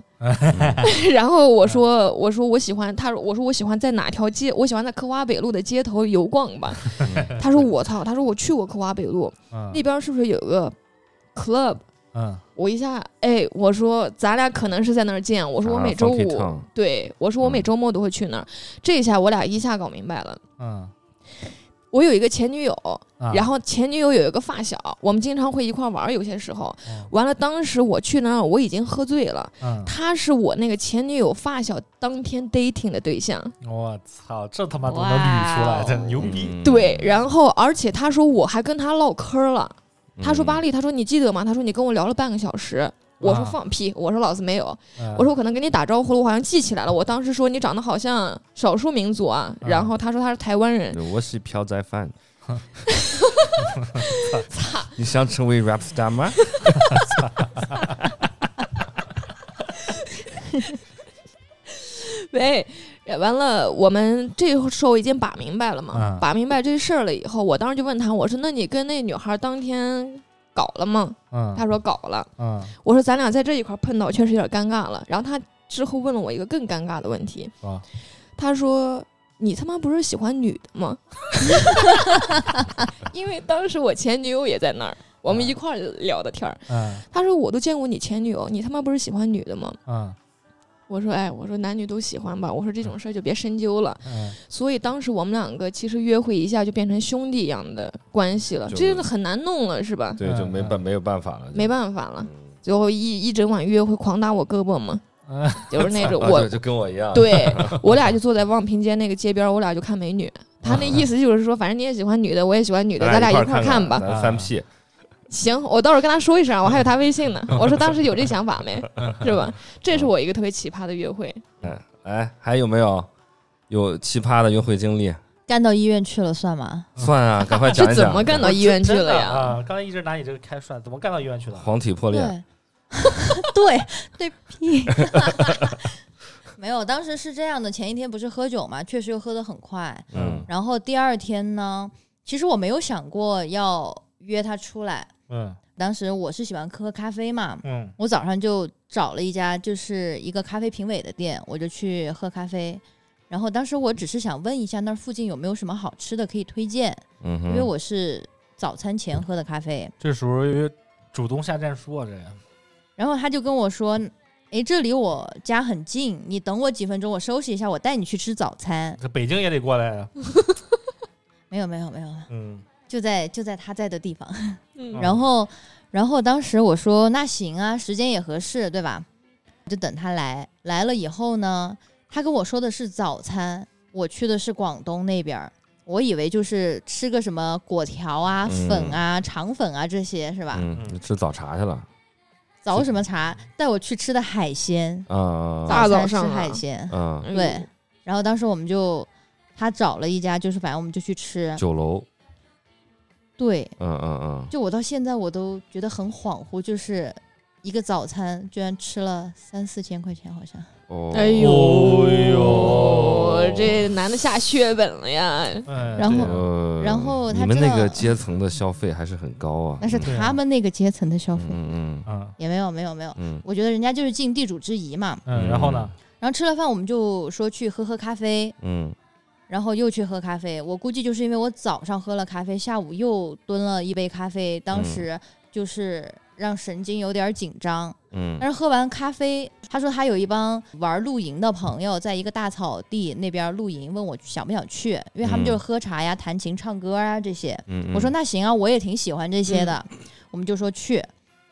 然后我说我说我喜欢，他说我说我喜欢在哪条街？我喜欢在科华北路的街头游逛吧。他说我操，他说我去过科华北路嗯那边是不是有个 club？嗯我一下，哎，我说咱俩可能是在那儿见。我说我啊每周五对我说我每嗯周末都会去那儿。这一下我俩一下搞明白了。嗯，我有一个前女友，啊然后前女友有一个发小，我们经常会一块儿玩儿，有些时候。嗯完了，当时我去那儿，我已经喝醉了。嗯，他是我那个前女友发小当天 dating 的对象，我操，这他妈都能捋出来，这牛逼，嗯对。然后，而且他说我还跟他唠嗑了。他说：“嗯巴力，他说你记得吗？他说你跟我聊了半个小时。”我说：“啊放屁！我说老子没有。嗯我说我可能跟你打招呼了，我好像记起来了。我当时说你长得好像少数民族啊。嗯然后他说他是台湾人。我是朴宰范。操！你想成为 rap star 吗？喂，完了，我们这时候已经把明白了嘛，嗯把明白这事儿了以后，我当时就问他，我说：“那你跟那女孩当天搞了吗？”嗯他说搞了。嗯我说咱俩在这一块碰到，确实有点尴尬了。然后他之后问了我一个更尴尬的问题，啊他说：“你他妈不是喜欢女的吗？” 因为当时我前女友也在那儿，我们一块儿聊的天儿。嗯他说：“我都见过你前女友，你他妈不是喜欢女的吗嗯？”我说：“哎，我说男女都喜欢吧。我说这种事儿就别深究了。嗯所以当时我们两个其实约会一下就变成兄弟一样的关系了，就这个很难弄了，是吧？对，就没办没有办法了，没办法了，嗯最后一一整晚约会狂打我胳膊嘛，嗯就是那种我就跟我一样，对 我俩就坐在望平街那个街边，我俩就看美女。他那意思就是说，反正你也喜欢女的，我也喜欢女的，咱俩一块儿看吧。咱翻屁。行，我到时候跟他说一声，我还有他微信呢。我说当时有这想法没，是吧？这是我一个特别奇葩的约会。嗯哎，还有没有有奇葩的约会经历？干到医院去了算吗？算啊，赶快讲一讲。这怎么干到医院去了呀？啊！刚才一直拿你这个开涮，怎么干到医院去了？黄体破裂？对，对对屁。没有，当时是这样的，前一天不是喝酒嘛，确实又喝得很快。嗯然后第二天呢，其实我没有想过要约他出来。嗯当时我是喜欢喝咖啡嘛，嗯我早上就找了一家就是一个咖啡评委的店，我就去喝咖啡。然后当时我只是想问一下那儿附近有没有什么好吃的可以推荐，嗯，因为我是早餐前喝的咖啡。这属于主动下战书啊，这个然后他就跟我说：“哎，这离我家很近，你等我几分钟，我收拾一下，我带你去吃早餐。这北京也得过来啊。”没有没有没有，嗯就在就在他在的地方。嗯然后然后当时我说：“那行啊，时间也合适，对吧？”就等他来。来了以后呢，他跟我说的是早餐，我去的是广东那边儿。我以为就是吃个什么果条啊、嗯粉啊、肠粉啊这些是吧？嗯，你吃早茶去了早什么茶？带我去吃的海鲜，啊？大早餐吃啊海鲜。嗯，对，然后当时我们就他找了一家，就是反正我们就去吃。酒楼，对，嗯嗯嗯，就我到现在我都觉得很恍惚，就是一个早餐居然吃了三四千块钱，好像。哦，哎呦，哎呦这男的下血本了呀！哎然后呃，然后他你们那个阶层的消费还是很高啊。那是他们那个阶层的消费，嗯嗯嗯也没有没有没有。嗯我觉得人家就是尽地主之谊嘛。嗯，然后呢？然后吃了饭，我们就说去喝喝咖啡，嗯然后又去喝咖啡。我估计就是因为我早上喝了咖啡，下午又蹲了一杯咖啡，当时就是让神经有点紧张。嗯但是喝完咖啡，他说他有一帮玩露营的朋友，在一个大草地那边露营，问我想不想去，因为他们就是喝茶呀、弹琴、唱歌啊这些。嗯，我说那行啊，我也挺喜欢这些的，我们就说去。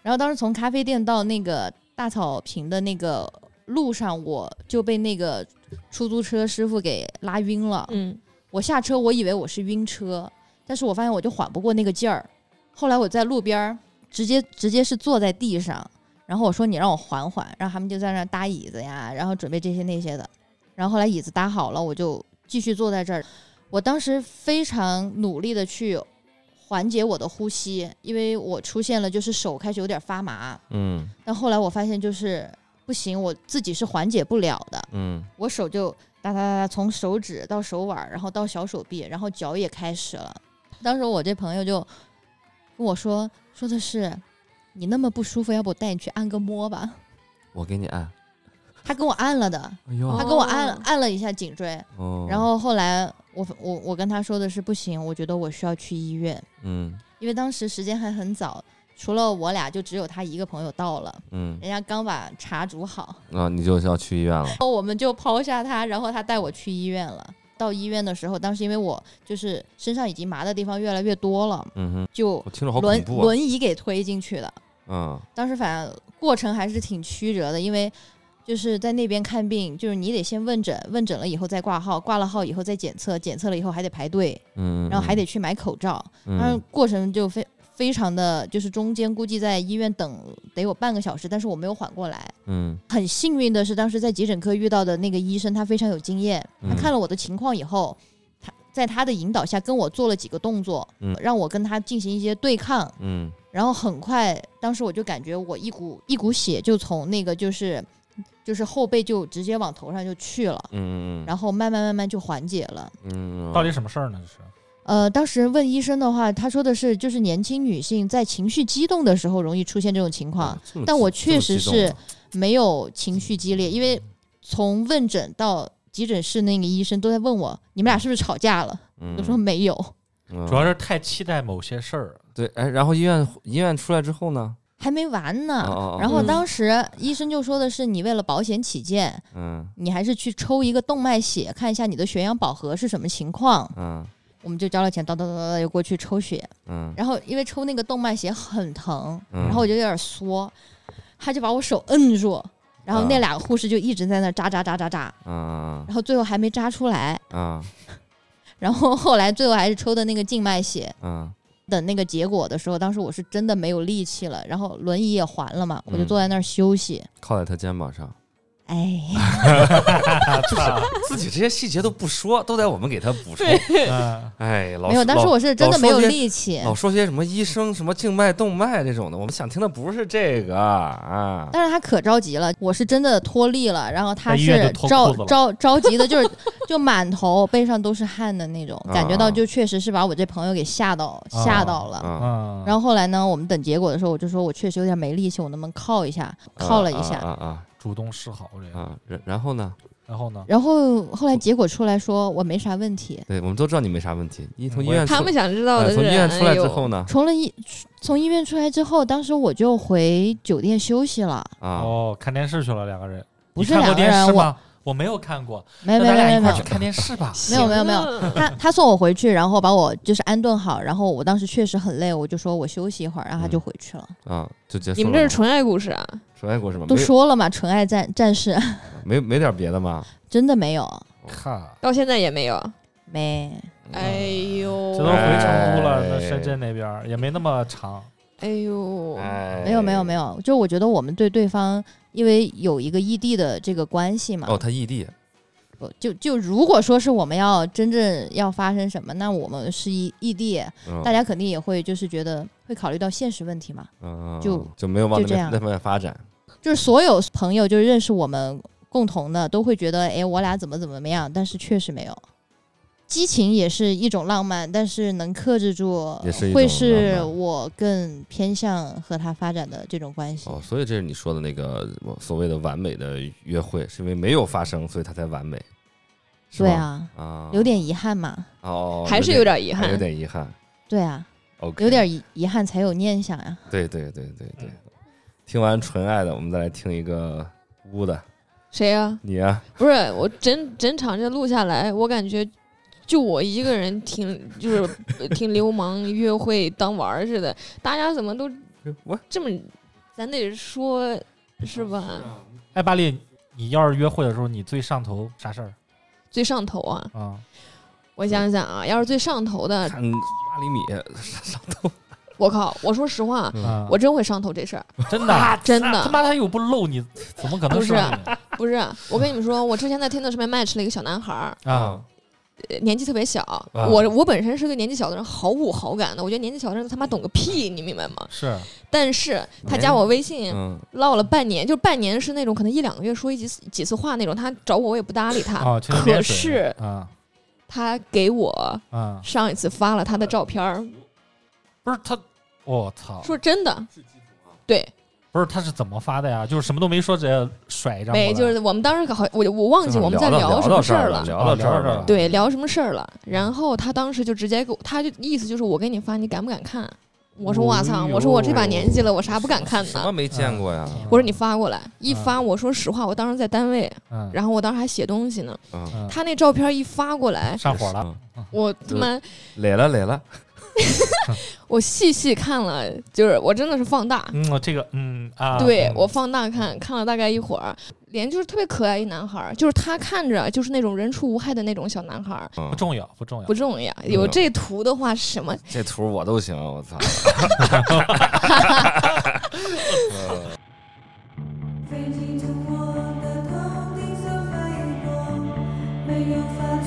然后当时从咖啡店到那个大草坪的那个路上，我就被那个出租车师傅给拉晕了。嗯，我下车，我以为我是晕车，但是我发现我就缓不过那个劲儿。后来我在路边儿直接直接是坐在地上，然后我说你让我缓缓，然后他们就在那儿搭椅子呀，然后准备这些那些的。然后后来椅子搭好了，我就继续坐在这儿。我当时非常努力的去缓解我的呼吸，因为我出现了就是手开始有点发麻。嗯但后来我发现就是不行，我自己是缓解不了的。嗯我手就哒哒哒哒，从手指到手腕儿，然后到小手臂，然后脚也开始了。当时我这朋友就跟我说，说的是你那么不舒服，要不我带你去按个摩吧？我给你按。他给我按了的，哎他给我按哦按了一下颈椎，哦，然后后来我我我跟他说的是不行，我觉得我需要去医院，嗯因为当时时间还很早，除了我俩就只有他一个朋友到了，嗯人家刚把茶煮好，啊，你就是要去医院了。然后我们就抛下他，然后他带我去医院了。到医院的时候，当时因为我就是身上已经麻的地方越来越多了，嗯哼，就轮啊。轮椅给推进去的。嗯当时反正过程还是挺曲折的，因为就是在那边看病，就是你得先问诊，问诊了以后再挂号，挂了号以后再检测，检测了以后还得排队，嗯，然后还得去买口罩，当然嗯过程就非非常的，就是中间估计在医院等得有半个小时，但是我没有缓过来。嗯很幸运的是，当时在急诊科遇到的那个医生，他非常有经验。他嗯看了我的情况以后，他在他的引导下跟我做了几个动作，嗯让我跟他进行一些对抗。嗯然后很快，当时我就感觉我一股一股血就从那个就是就是后背就直接往头上就去了，嗯嗯然后慢慢慢慢就缓解了。嗯，到底什么事儿呢？这是呃，当时问医生的话，他说的是就是年轻女性在情绪激动的时候容易出现这种情况。但我确实是没有情绪激烈，因为从问诊到急诊室那个医生都在问我，你们俩是不是吵架了？嗯我说没有，嗯主要是太期待某些事儿，对，哎，然后医院医院出来之后呢？还没完呢。然后嗯当时医生就说的是，你为了保险起见，嗯你还是去抽一个动脉血，看一下你的血氧饱和是什么情况。嗯我们就交了钱，叨叨叨叨就过去抽血。嗯。然后因为抽那个动脉血很疼，嗯。然后我就有点缩，他就把我手摁住，然后那啊俩个护士就一直在那扎扎扎扎扎，嗯然后最后还没扎出来。嗯。然后后来最后还是抽的那个静脉血，嗯。等那个结果的时候，当时我是真的没有力气了，然后轮椅也还了嘛，我就嗯。坐在那儿休息。靠在他肩膀上，哎，就是自己这些细节都不说，都得我们给他补充。嗯，哎，老没有，当时我是真的没有力气。老说些什么医生什么静脉动脉这种的，我们想听的不是这个啊。但是他可着急了，我是真的脱力了，然后他是着着着急的，就是就满头背上都是汗的那种，感觉啊到就确实是把我这朋友给吓到吓到了。然后后来呢，我们等结果的时候，我就说我确实有点没力气，我能不能靠一下？靠了一下，啊啊主动示好这样，啊啊！然然后呢？然后呢？然后后来结果出来说我没啥问题。对，我们都知道你没啥问题。你从医院出他们想知道的是，哎从医院出来之后呢？从了医从医院出来之后，当时我就回酒店休息了，啊，哦，看电视去了两个人，不是你看过两个人我电视吗？我没有看过，没有没没没没有去看电视吧。没有没有没有他他送我回去，然后把我就是安顿好，然后我当时确实很累，我就说我休息一会儿，然后他就回去了。啊，就结束。你们这是纯爱故事啊？纯爱故事吗？都说了嘛，纯爱战战士 没没点别的吗？真的没有，哈，到现在也没有。没哎呦，这都回成都了，哎那深圳那边也没那么长。哎呦，哎，没有没有没有，就我觉得我们对对方，因为有一个异地的这个关系嘛，哦，他异地，不就就如果说是我们要真正要发生什么，那我们是异异地，嗯。大家肯定也会就是觉得会考虑到现实问题嘛，嗯就就没有往就这样。那边那方面发展。就是所有朋友就是认识我们共同的都会觉得，哎，我俩怎么怎么样，但是确实没有。激情也是一种浪漫，但是能克制住会是我更偏向和他发展的这种关系。哦，所以这是你说的那个所谓的完美的约会，是因为没有发生，所以他才完美。是对啊，啊，有点遗憾嘛。哦，还是有点遗憾有点遗憾。对啊，OK，有点遗遗憾才有念想呀。对对对对对。嗯听完纯爱的，我们再来听一个污的，谁呀、你啊，不是我整整场这录下来，我感觉就我一个人挺 就是挺流氓约会当玩儿似的，大家怎么都我这么，咱得说是吧？哎，巴力，你要是约会的时候，你最上头啥事儿最上头啊！啊？我想想啊，要是最上头的，看八厘米上头，我靠！我说实话，我真会上头这事儿，真的啊 真的他妈他又不露你，怎么可能不是不是。我跟你们说，我之前在 Tinder 上面 match 了一个小男孩儿，啊？呃年纪特别小。啊我我本身是对年纪小的人，毫无好感的。我觉得年纪小的人他妈懂个屁，你明白吗？是但是他加我微信，嗯，唠了半年，就半年是那种可能一两个月说一几次几次话那种，他找我我也不搭理他。可是啊他给我啊，上一次发了他的照片儿，不是他，我操，说真的，对，不是他是怎么发的呀？就是什么都没说，直接甩一张。没就是我们当时好，我我忘记我们在聊什么事儿了。聊到这儿了对，聊什么事儿了？然后他当时就直接给我，他就意思就是我给你发，你敢不敢看？我说我操，哦我说我这把年纪了，我啥不敢看呢？什么没见过呀？我说你发过来，一发，我说实话，我当时在单位，嗯，然后我当时还写东西呢。他那照片一发过来，上火了，嗯，我他妈来了来了，我细细看了，就是我真的是放大，嗯，我这个嗯啊，嗯。对我放大看，看了大概一会儿，脸就是特别可爱一男孩儿，就是他看着就是那种人畜无害的那种小男孩。不重要不重要。不，重要。有这图的话，什么？这图我都行，我操！飞机从我的头顶上飞过，没有发出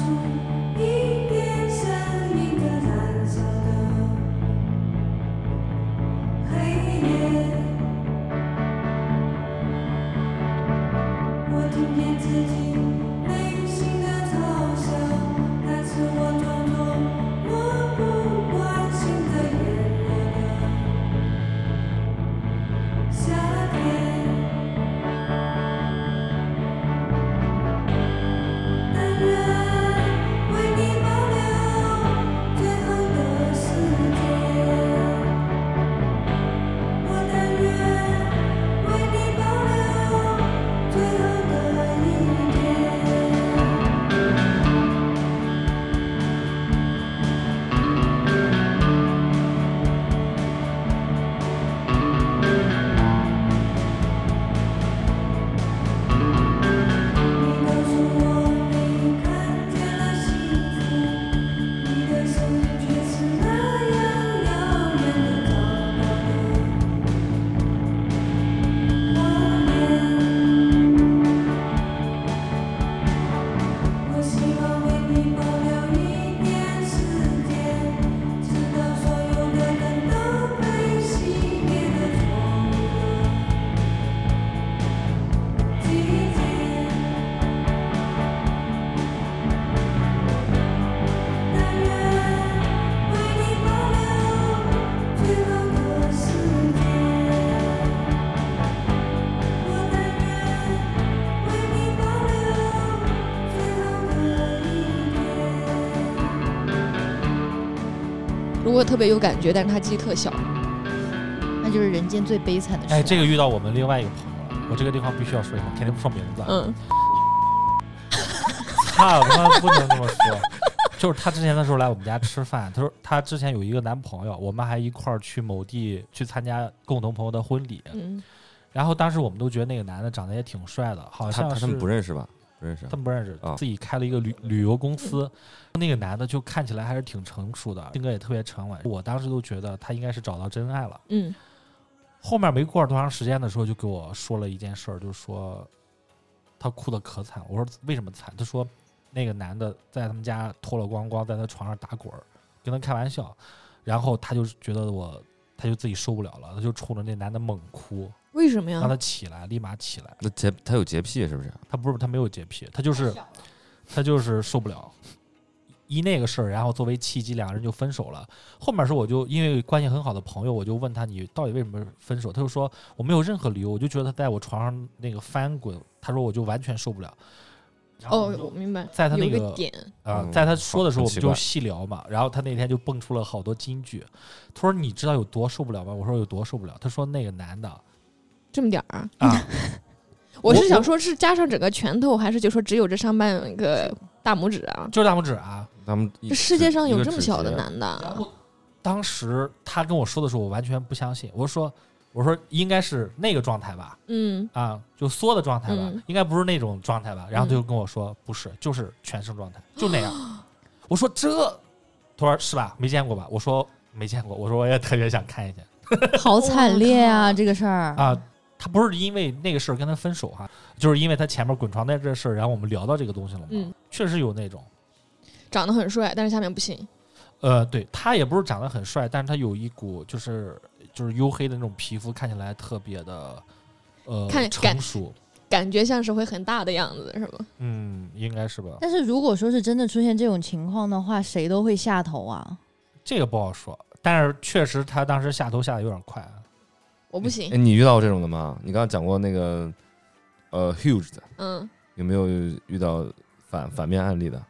特别有感觉，但是他鸡特小，那就是人间最悲惨的事。哎，这个遇到我们另外一个朋友了，我这个地方必须要说一下，肯定不说名字啊。嗯，操 他妈不能这么说。就是他之前的时候来我们家吃饭，他说他之前有一个男朋友，我们还一块儿去某地去参加共同朋友的婚礼。嗯，然后当时我们都觉得那个男的长得也挺帅的，好他像是他他们不认识吧？不认识啊他们不认识啊，自己开了一个旅旅游公司。那个男的就看起来还是挺成熟的，性格也特别沉稳。我当时都觉得他应该是找到真爱了。嗯后面没过多长时间的时候，就给我说了一件事儿，就是说他哭的可惨。我说为什么惨？他说那个男的在他们家脱了光光，在他床上打滚儿，跟他开玩笑，然后他就觉得我，他就自己受不了了，他就冲着那男的猛哭，为什么呀让？他起来，立马起来。那洁他有洁癖是不是？他不是他没有洁癖，他就是他就是受不了。一那个事儿，然后作为契机，两个人就分手了。后面是我就因为关系很好的朋友，我就问他你到底为什么分手？他就说我没有任何理由，我就觉得他在我床上那个翻滚，他说我就完全受不了。然后哦我，明白，在他那个个点，啊、嗯在他说的时候，我们就细聊嘛。然后他那天就蹦出了好多金句。他说：“你知道有多受不了吗？”我说：“有多受不了。”他说：“那个男的这么点儿啊。啊，我是想说，是加上整个拳头，还是就说只有这上半个大拇指啊？就是大拇指啊。咱们这世界上有这么小的男的啊？然后当时他跟我说的时候，我完全不相信。我说：“我说应该是那个状态吧，嗯，啊，就缩的状态吧，嗯应该不是那种状态吧？”然后他就跟我说：“不是，就是全身状态，就那样。”我说：“这，他说是吧？没见过吧？”我说：“没见过。”我说：“我也特别想看一下。”好惨烈啊，这个事儿啊，他不是因为那个事儿跟他分手哈、就是因为他前面滚床单这事儿，然后我们聊到这个东西了嘛。嗯确实有那种，长得很帅，但是下面不行。呃，对他也不是长得很帅，但是他有一股就是就是黝黑的那种皮肤，看起来特别的呃成熟。感觉像是会很大的样子，是吗？嗯，应该是吧？但是如果说是真的出现这种情况的话，谁都会下头啊。这个不好说，但是确实他当时下头下的有点快啊。哎，我不行。你遇到过这种的吗？你刚刚讲过那个呃 huge 的，嗯，有没有遇到反反面案例的？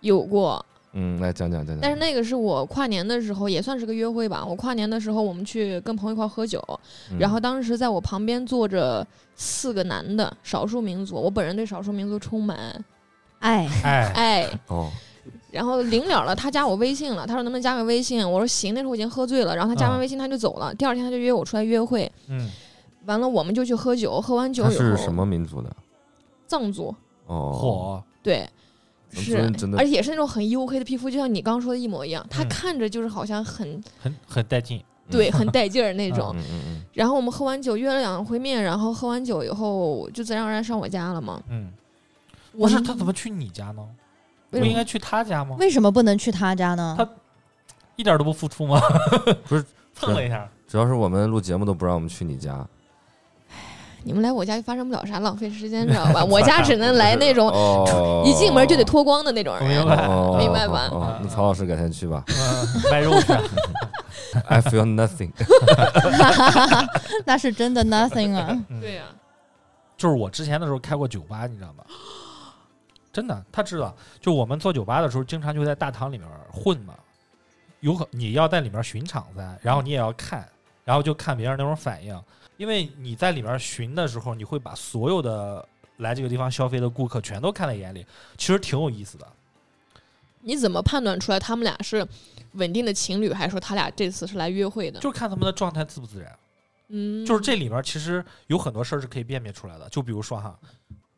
有过，嗯，来讲讲讲讲。但是那个是我跨年的时候，也算是个约会吧。我跨年的时候，我们去跟朋友一块儿喝酒，嗯然后当时在我旁边坐着四个男的，少数民族。我本人对少数民族充满爱爱，爱。哦，然后临了了，他加我微信了，他说能不能加个微信？我说行。那时候我已经喝醉了，然后他加完嗯微信他就走了。第二天他就约我出来约会，嗯，完了我们就去喝酒，喝完酒以后，他是什么民族的？藏族，哦，火，对，那是真真的而且也是那种很黝黑的皮肤，就像你刚刚说的一模一样。他嗯看着就是好像很很很带劲。对，很带劲儿那种。嗯嗯嗯，然后我们喝完酒约了两回面，然后喝完酒以后就自然而然上我家了嘛。嗯，我不是他怎么去你家呢？不为什么应该去他家吗？为什么不能去他家呢？他一点都不付出吗？不是蹭了一下。主要是我们录节目都不让我们去你家，你们来我家就发生不了啥浪费时间，知道吧？我家只能来那种哦，一进门就得脱光的那种人。明白哦，明白吧那曹老师改天去吧嗯，卖肉去。I feel nothing。那是真的 nothing 啊。嗯对呀、就是我之前的时候开过酒吧，你知道吗？真的，他知道。就我们做酒吧的时候，经常就在大堂里面混嘛。有可你要在里面巡场子，然后你也要看，然后就看别人那种反应。因为你在里面寻的时候，你会把所有的来这个地方消费的顾客全都看在眼里，其实挺有意思的。你怎么判断出来他们俩是稳定的情侣，还是说他俩这次是来约会的？就看他们的状态自不自然。嗯，就是这里面其实有很多事儿是可以辨别出来的。就比如说哈，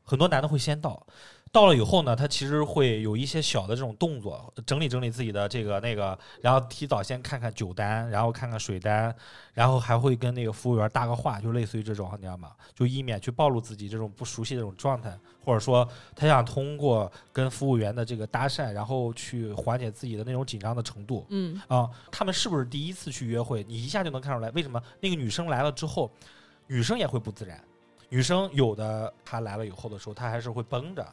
很多男的会先到，到了以后呢，他其实会有一些小的这种动作，整理整理自己的这个那个，然后提早先看看酒单，然后看看水单，然后还会跟那个服务员搭个话，就类似于这种，你知道吗？就以免去暴露自己这种不熟悉的这种状态，或者说他想通过跟服务员的这个搭讪，然后去缓解自己的那种紧张的程度。嗯，啊，他们是不是第一次去约会？你一下就能看出来，为什么那个女生来了之后，女生也会不自然。女生有的她来了以后的时候，她还是会绷着，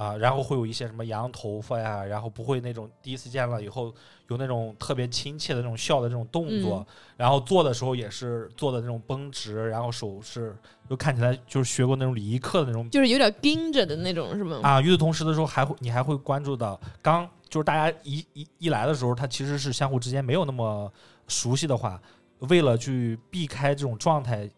啊，然后会有一些什么扬头发呀，然后不会那种第一次见了以后有那种特别亲切的那种笑的这种动作，然后做的时候也是做的那种绷直，然后手势就看起来就是学过那种礼仪课的那种就是有点盯着的那种，是吗？啊，与此同时的时候，还会你还会关注到，刚就是大家一一一来的时候，他其实是相互之间没有那么熟悉的话，为了去避开这种状态，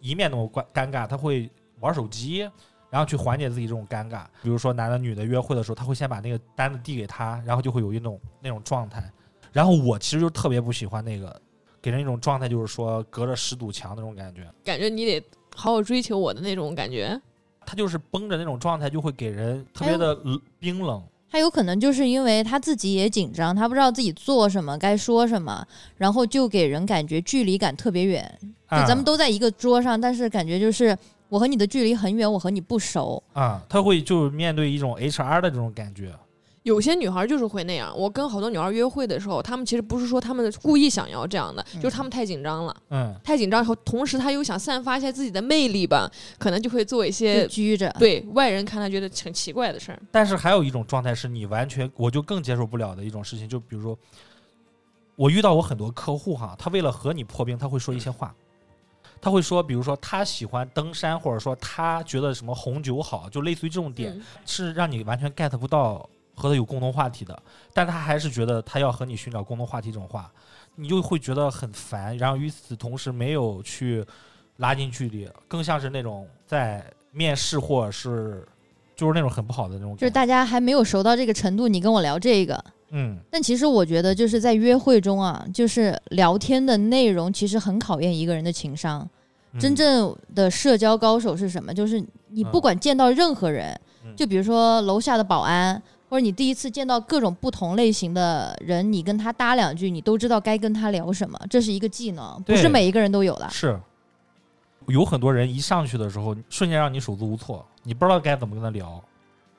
以免那么尴尴尬，他会玩手机，然后去缓解自己这种尴尬。比如说男的女的约会的时候，他会先把那个单子递给他，然后就会有一种那种状态。然后我其实就特别不喜欢那个，给人一种状态，就是说隔着十堵墙那种感觉。感觉你得好好追求我的那种感觉。他就是绷着那种状态，就会给人特别的冰冷。他有可能就是因为他自己也紧张，他不知道自己做什么，该说什么，然后就给人感觉距离感特别远。就啊咱们都在一个桌上，但是感觉就是我和你的距离很远，我和你不熟。啊，他会就面对一种 HR 的这种感觉。有些女孩就是会那样。我跟好多女孩约会的时候，她们其实不是说她们故意想要这样的，嗯就是她们太紧张了，嗯，太紧张以后，同时她又想散发一下自己的魅力吧，可能就会做一些拘着，对外人看来觉得很奇怪的事儿。但是还有一种状态是你完全我就更接受不了的一种事情，就比如说，我遇到我很多客户哈，他为了和你破冰，他会说一些话，他会说，比如说他喜欢登山，或者说他觉得什么红酒好，就类似于这种点，嗯。是让你完全 get 不到和他有共同话题的，但他还是觉得他要和你寻找共同话题这种话，你就会觉得很烦，然后与此同时没有去拉近距离，更像是那种在面试或者是就是那种很不好的那种，就是大家还没有熟到这个程度，你跟我聊这个。嗯但其实我觉得，就是在约会中啊，就是聊天的内容其实很考验一个人的情商。嗯真正的社交高手是什么？就是你不管见到任何人，嗯就比如说楼下的保安，或者你第一次见到各种不同类型的人，你跟他搭两句，你都知道该跟他聊什么，这是一个技能，不是每一个人都有的。是有很多人一上去的时候，瞬间让你手足无措，你不知道该怎么跟他聊，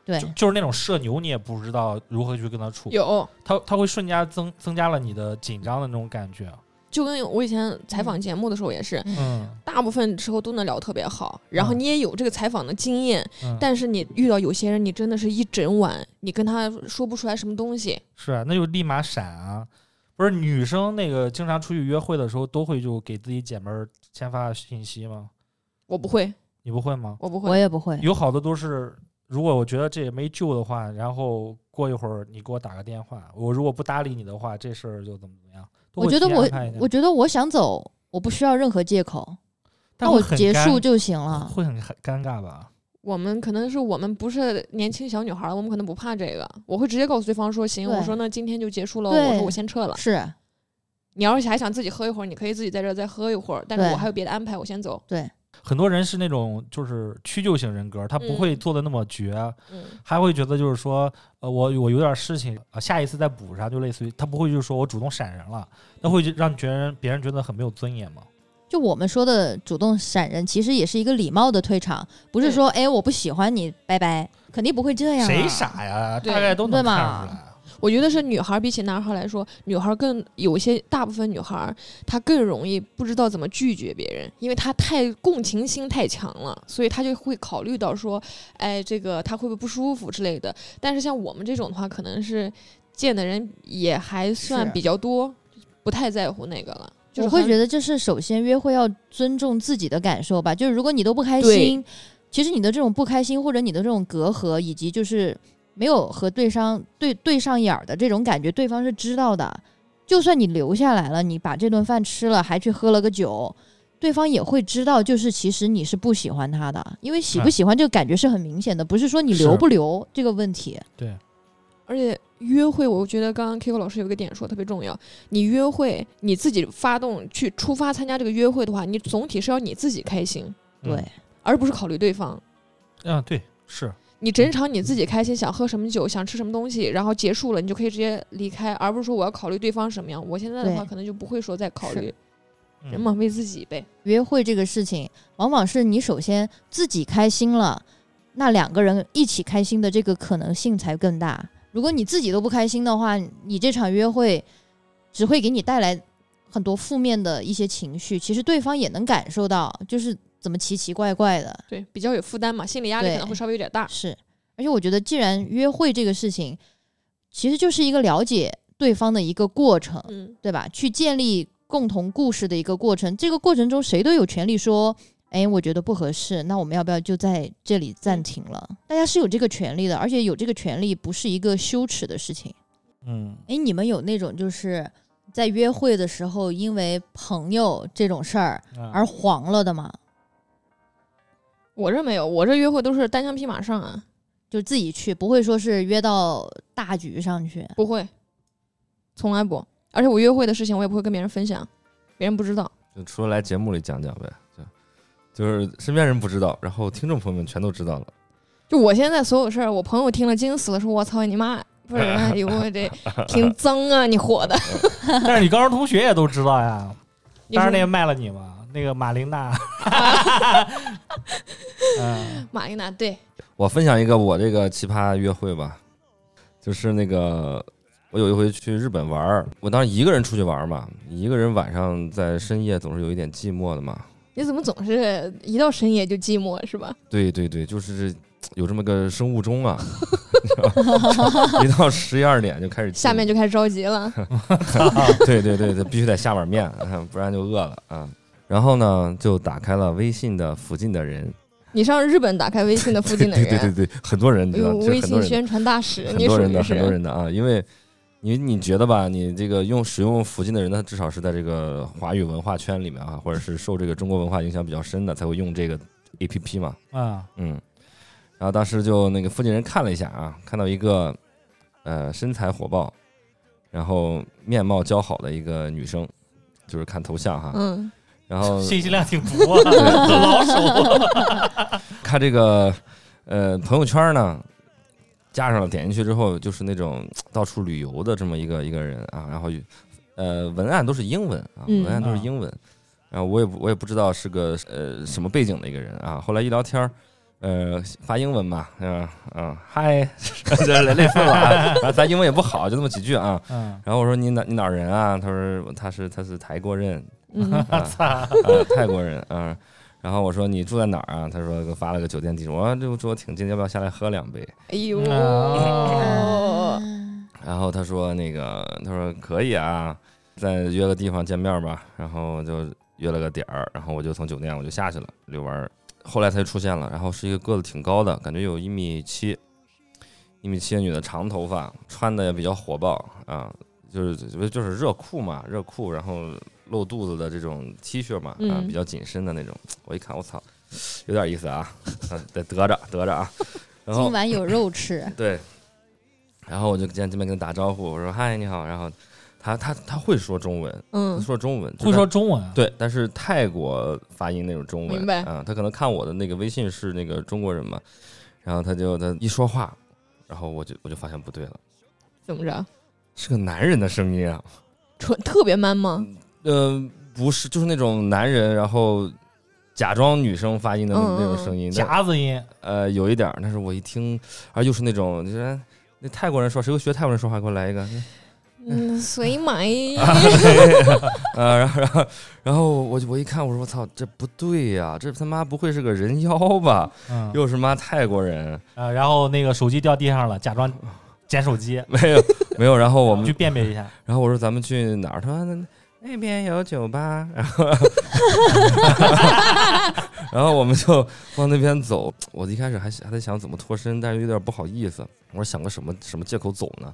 对。就，就是那种社牛，你也不知道如何去跟他处，有，他他会瞬间增增加了你的紧张的那种感觉，就跟我以前采访节目的时候也是，嗯，大部分时候都能聊特别好，然后嗯。你也有这个采访的经验，嗯。但是你遇到有些人，你真的是一整晚，你跟他说不出来什么东西。是啊，那就立马闪啊。不是女生那个经常出去约会的时候，都会就给自己姐们儿先发信息吗？我不会，你不会吗？我不会。我也不会。有好多都是，如果我觉得这也没救的话，然后过一会儿你给我打个电话，我如果不搭理你的话，这事儿就怎么怎么样。我觉得我我觉得我想走，我不需要任何借口，那我结束就行了。会很很尴尬吧？我们可能是我们不是年轻小女孩儿，我们可能不怕这个，我会直接告诉对方说行，我说那今天就结束了，我说我先撤了。是你要是还想自己喝一会儿，你可以自己在这儿再喝一会儿，但是我还有别的安排，我先走。对，很多人是那种就是屈就型人格，他不会嗯做的那么绝，嗯，还会觉得就是说，呃，我我有点事情，啊，下一次再补上，就类似于他不会就是说我主动闪人了，那会让别人别人觉得很没有尊严嘛。就我们说的主动闪人，其实也是一个礼貌的退场，不是说哎我不喜欢你，拜拜，肯定不会这样、啊。谁？傻呀？对大概都能看出来。我觉得是女孩儿比起男孩儿来说，女孩儿更有一些大部分女孩儿她更容易不知道怎么拒绝别人，因为她太共情心太强了，所以她就会考虑到说，哎，这个她会不会不舒服之类的。但是像我们这种的话，可能是见的人也还算比较多，不太在乎那个了。就是我会觉得这是首先约会要尊重自己的感受吧。就是如果你都不开心，其实你的这种不开心或者你的这种隔阂，以及就是没有和对方对对上眼儿的这种感觉，对方是知道的。就算你留下来了，你把这顿饭吃了，还去喝了个酒，对方也会知道，就是其实你是不喜欢他的，因为喜不嗯喜欢这个感觉是很明显的，不是说你留不留这个问题。对，而且约会，我觉得刚刚 Kiko 老师有一个点说特别重要。你约会，你自己发动去出发参加这个约会的话，你总体是要你自己开心，嗯对，而不是考虑对方。嗯，对，是，你整场你自己开心，想喝什么酒，想吃什么东西，然后结束了，你就可以直接离开，而不是说我要考虑对方什么样。我现在的话，可能就不会说再考虑嗯人嘛，为自己呗。约会这个事情，往往是你首先自己开心了，那两个人一起开心的这个可能性才更大。如果你自己都不开心的话，你这场约会只会给你带来很多负面的一些情绪。其实对方也能感受到，就是怎么奇奇怪怪的。对，比较有负担嘛，心理压力可能会稍微有点大。是，而且我觉得，既然约会这个事情，其实就是一个了解对方的一个过程。嗯，对吧？去建立共同故事的一个过程。这个过程中，谁都有权利说：“哎，我觉得不合适，那我们要不要就在这里暂停了？”大家是有这个权利的，而且有这个权利不是一个羞耻的事情。嗯，哎，你们有那种就是在约会的时候，因为朋友这种事儿啊而黄了的吗？我这没有，我这约会都是单枪匹马上啊，就自己去，不会说是约到大局上去。不会，从来不。而且我约会的事情，我也不会跟别人分享，别人不知道。就除了来节目里讲讲呗，就就是身边人不知道，然后听众朋友们全都知道了。就我现在所有事儿，我朋友听了惊死了，说我操你妈！不是，哎呦我这 挺脏啊，你火的。但是你高中同学也都知道呀。你说当然那个卖了你嘛，那个马琳娜。嗯，马琳娜对，我分享一个我这个奇葩约会吧，就是那个我有一回去日本玩儿，我当时一个人出去玩儿嘛，一个人晚上在深夜总是有一点寂寞的嘛。你怎么总是一到深夜就寂寞是吧？对对对，就是有这么个生物钟啊，一到十一二点就开始 下面就开始着急了。对对对对，必须得下碗面，啊不然就饿了啊。然后呢，就打开了微信的附近的人，你上日本打开微信的附近的对人，对对对，很多人，你知道，哎呦，微信宣传大使，很你属于多人的，很多。人的。啊，因为你你觉得吧，你这个用使用附近的人，他至少是在这个华语文化圈里面啊，或者是受这个中国文化影响比较深的，才会用这个 A P P 嘛，啊，嗯。然后当时就那个附近人看了一下啊，看到一个呃身材火爆，然后面貌姣好的一个女生，就是看头像哈，嗯，然后 信息量挺足啊，老手。看这个呃朋友圈呢，加上了点进去之后，就是那种到处旅游的这么一个一个人啊，然后呃文案都是英文啊，嗯文案都是英文，然后我也不我也不知道是个呃什么背景的一个人啊，后来一聊天儿。呃，发英文嘛，嗯、嗯，嗨，这类似吧，然后咱英文也不好，就那么几句啊。嗯，然后我说你哪你哪儿人啊？他说他是他是台国人，嗯，啊，啊泰国人啊。然后我说你住在哪儿啊？他说给我发了个酒店地址。我说这个住我挺近，要不要下来喝两杯？哎呦，哦然后他说那个他说可以啊，再约个地方见面吧。然后就约了个点儿，然后我就从酒店我就下去了遛弯儿。后来他就出现了，然后是一个个子挺高的，感觉有一米七，一米七的女的，长头发，穿的也比较火爆啊，就是就是热裤嘛，热裤，然后露肚子的这种 T 恤嘛，啊，嗯比较紧身的那种。我一看，我操，有点意思啊，啊得得着得着啊。然后今晚有肉吃。对，然后我就见这边跟他打招呼，我说嗨你好，然后他他他会说中文，他嗯，说中文，会说中文。对，但是泰国发音那种中文，明白啊，他可能看我的那个微信是那个中国人嘛，然后他就他一说话，然后我就我就发现不对了，怎么着？是个男人的声音啊，纯特别 man 吗？呃，不是，就是那种男人，然后假装女生发音的那种声音，但夹子音，呃，有一点儿，但是我一听，啊又是那种，就是那泰国人说，谁会学泰国人说话？给我来一个，嗯，随买。啊，然后然后然后我就我一看，我说我操，这不对呀、这他妈不会是个人妖吧？嗯，又是妈泰国人？啊，然后那个手机掉地上了，假装捡手机，没有没有，然后我们去辨别一下。然后我说咱们去哪儿？他说那边有酒吧，然后 然后我们就往那边走。我一开始还还在想怎么脱身，但是有点不好意思。我说想个什么什么借口走呢？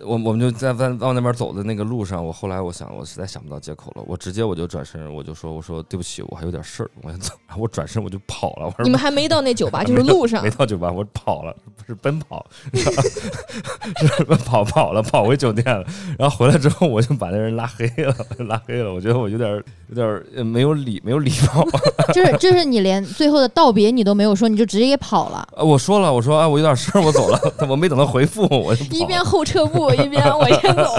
我我们就在在往那边走的那个路上，我后来我想我实在想不到借口了，我直接我就转身我就说我说对不起，我还有点事儿，我要走。我转身我就跑了。我说你们还没到那酒吧，就是路上没。到酒吧，我跑了，不是奔跑，是跑跑了，跑回酒店了。然后回来之后，我就把那人拉黑了，拉黑了。我觉得我有点有点呃没有礼没有礼貌。就是就是你连最后的道别你都没有说，你就直接给跑了。呃我说了，我说啊，我有点事儿，我走了。我没等他回复，我就一边后撤步一边我先走，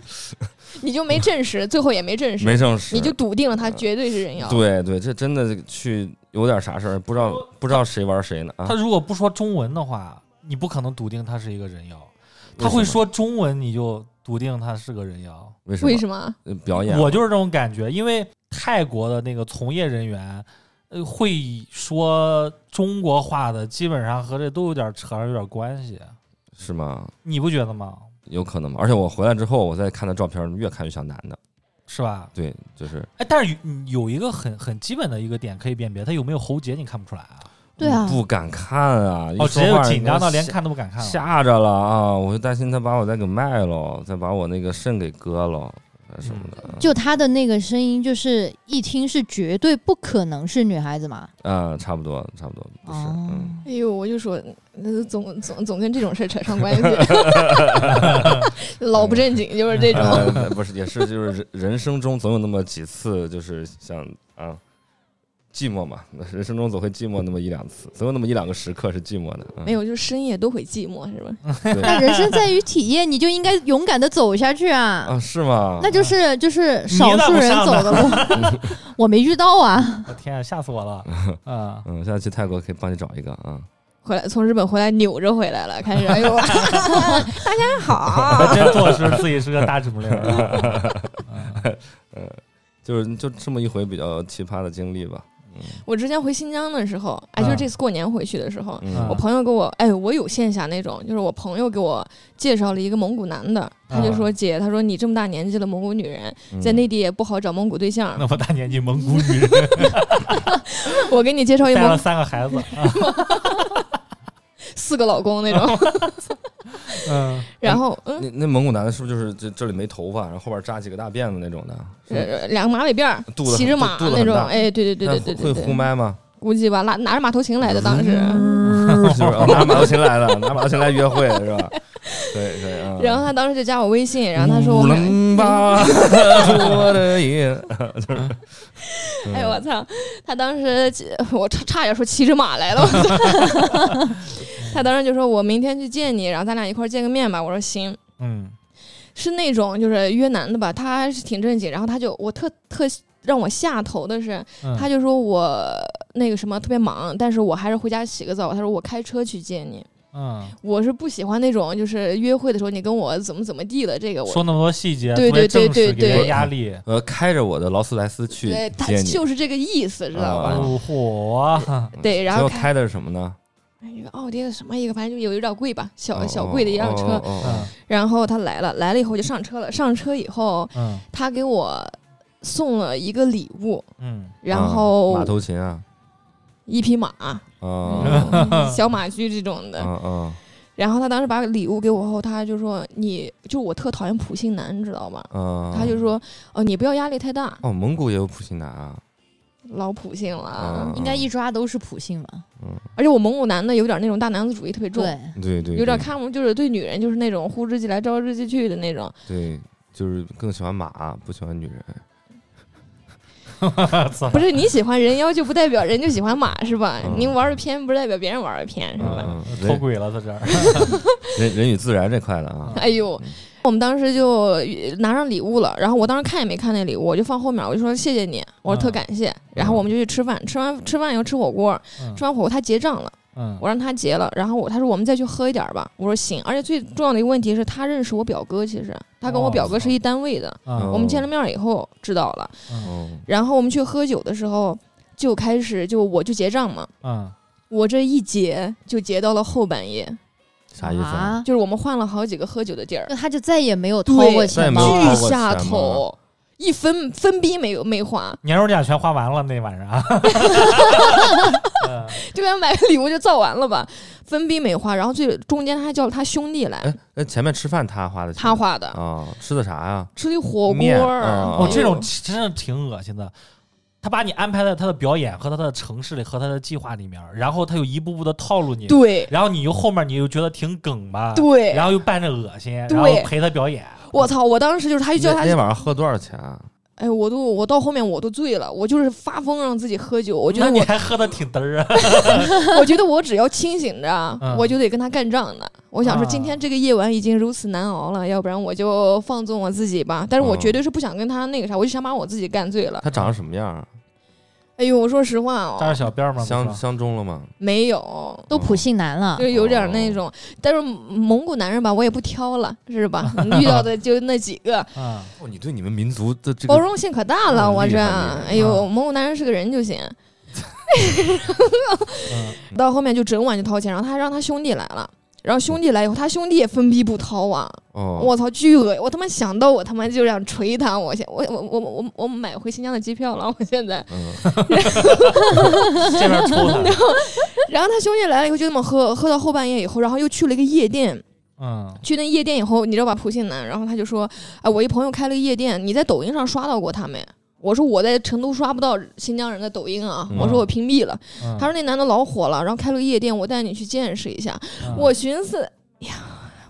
你就没证实，最后也没证实，没证实，你就笃定了他绝对是人妖。对对，这真的去有点啥事儿，不知道不知道谁玩谁呢啊他？如果不说中文的话，你不可能笃定他是一个人妖。他会说中文，你就笃定他是个人妖。为什么？为什么？呃表演？我就是这种感觉，因为泰国的那个从业人员，呃，会说中国话的，基本上和这都有点扯上有点关系，是吗？你不觉得吗？有可能吗？而且我回来之后，我再看他照片，越看越像男的。是吧？对，就是哎，但是有有一个很很基本的一个点可以辨别，他有没有喉结，你看不出来啊？对啊，不敢看啊！一哦，直说话接紧张到连看都不敢看了。吓着了啊！我就担心他把我再给卖了，再把我那个肾给割了啊什么的。就他的那个声音，就是一听是绝对不可能是女孩子嘛。啊，差不多，差不多，不是，哦嗯，哎呦，我就说，那总总总跟这种事儿扯上关系，老不正经就是这种。呃，不是，也是，就是人人生中总有那么几次，就是像啊，寂寞嘛，人生中总会寂寞那么一两次，总有那么一两个时刻是寂寞的。嗯没有，就是深夜都会寂寞，是吧？对 那人生在于体验，你就应该勇敢的走下去啊！啊，是吗？那就是就是少数人走的路，我没遇到啊。我天啊，吓死我了！啊，嗯，下次去泰国可以帮你找一个啊。回来从日本回来扭着回来了，开始哎呦，大家好，还真坐实自己是个大指拇铃儿啊。就是就这么一回比较奇葩的经历吧。我之前回新疆的时候，哎，就是这次过年回去的时候，嗯。我朋友给我，哎，我有线下那种，就是我朋友给我介绍了一个蒙古男的，他就说姐，他说你这么大年纪了，蒙古女人嗯。在内地也不好找蒙古对象，那么大年纪蒙古女人我给你介绍一带了三个孩子，啊四个老公那种，嗯，然后嗯，那那蒙古男的是不是就是这这里没头发，然后后边扎几个大辫子那种的？呃两个马尾辫骑着马那种，哎，对对对对对那会对对，呼麦吗？估计吧，拿拿着马头琴来的当时。就是哦 拿马头琴来的，拿马头琴来约会是吧？可以可以啊。然后他当时就加我微信，然后他说我 哎呦我操！他当时我差差点说骑着马来了，我操他当时就说我明天去见你，然后咱俩一块儿见个面吧。我说行，嗯是那种就是约男的吧，他还是挺正经，然后他就我特特让我下头的是，嗯，他就说我那个什么特别忙，但是我还是回家洗个澡。他说我开车去接你，嗯，我是不喜欢那种就是约会的时候你跟我怎么怎么地的这个我说那么多细节，对特别对对正式给人对对压力。呃，开着我的劳斯莱斯去对他接你，就是这个意思，知道吧？啊哦嚯，对，然后开最后开的是什么呢？一个奥迪的什么一个，反正就有有点贵吧，小哦小贵的一辆车。哦哦哦嗯然后他来了，来了以后就上车了。上车以后，嗯他给我送了一个礼物，嗯然啊后马头琴啊，一匹马，啊 嗯小马驹这种的。然后他当时把礼物给我后，他就说：“你就我特讨厌普信男，你知道吧？”啊！他就说：“哦，你不要压力太大，哦，蒙古也有普信男啊，老普信了。啊应该一抓都是普信吧？而且我蒙古男的有点那种大男子主义特别重，对，对对，对有点看不就是对女人就是那种呼之即来招之即去的那种。对，就是更喜欢马，不喜欢女人。操 不是你喜欢人妖就不代表人就喜欢马是吧？嗯你玩的偏不代表别人玩的偏是吧？嗯，脱人轨了，在这儿。人人与自然这块的啊，哎呦，我们当时就拿上礼物了，然后我当时看也没看那礼物，我就放后面，我就说谢谢你，我说特感谢，然后我们就去吃饭，吃完吃饭以后吃火锅，嗯吃完火锅他结账了，嗯。我让他结了，然后我他说我们再去喝一点吧，我说行，而且最重要的一个问题是他认识我表哥，其实他跟我表哥是一单位的，嗯。我们见了面以后知道了，然后我们去喝酒的时候就开始就我就结账嘛，嗯。我这一结就结到了后半夜，啥意思？就是我们换了好几个喝酒的地儿。那他就再也没有掏过钱巨下头，一分分逼没有没花，年终奖全花完了那晚上。嗯。就给他买个礼物就造完了吧，分逼没花，然后最中间他还叫了他兄弟来。哎，，那前面吃饭他花的钱，他花的，啊，吃的啥呀？吃的火锅哦，这种真的挺恶心的。他把你安排在他的表演和他的城市里和他的计划里面，然后他又一步步的套路你，对。然后你又后面你又觉得挺梗吧，对，然后又扮着恶心，然后陪他表演。我操！我当时就是他就叫他那那，天晚上喝多少钱啊？哎，我都我到后面我都醉了，我就是发疯让自己喝酒，我觉得你还喝的挺嘚儿啊？我觉得我只要清醒着嗯，我就得跟他干仗呢。我想说，啊今天这个夜晚已经如此难熬了，要不然我就放纵我自己吧。但是我嗯绝对是不想跟他那个啥，我就想把我自己干醉了。他长得什么样啊？哎呦，我说实话哦扎着哦，小辫儿吗？相相中了吗？没有，都普信男了就，有点那哦种。但是蒙古男人吧，我也不挑了，是吧？遇到的就那几个，啊，哦，你对你们民族的这个包容性可大了。嗯我这，哎呦，啊蒙古男人是个人就行。嗯到后面就整晚就掏钱，然后他还让他兄弟来了。然后兄弟来以后，他兄弟也分逼不掏啊！哦，我操，巨恶我他妈想到我他妈就想捶他！我现我我我我我买回新疆的机票了，我现在。嗯，这边抽他，然后他兄弟来了以后就这么喝，喝到后半夜以后，然后又去了一个夜店。嗯去那夜店以后，你知道吧？普信男，然后他就说：“哎，我一朋友开了个夜店，你在抖音上刷到过他没？”我说：“我在成都刷不到新疆人的抖音啊。嗯我说：“我屏蔽了。嗯，他说：“那男的老火了，然后开了个夜店，我带你去见识一下。嗯我寻思，呀，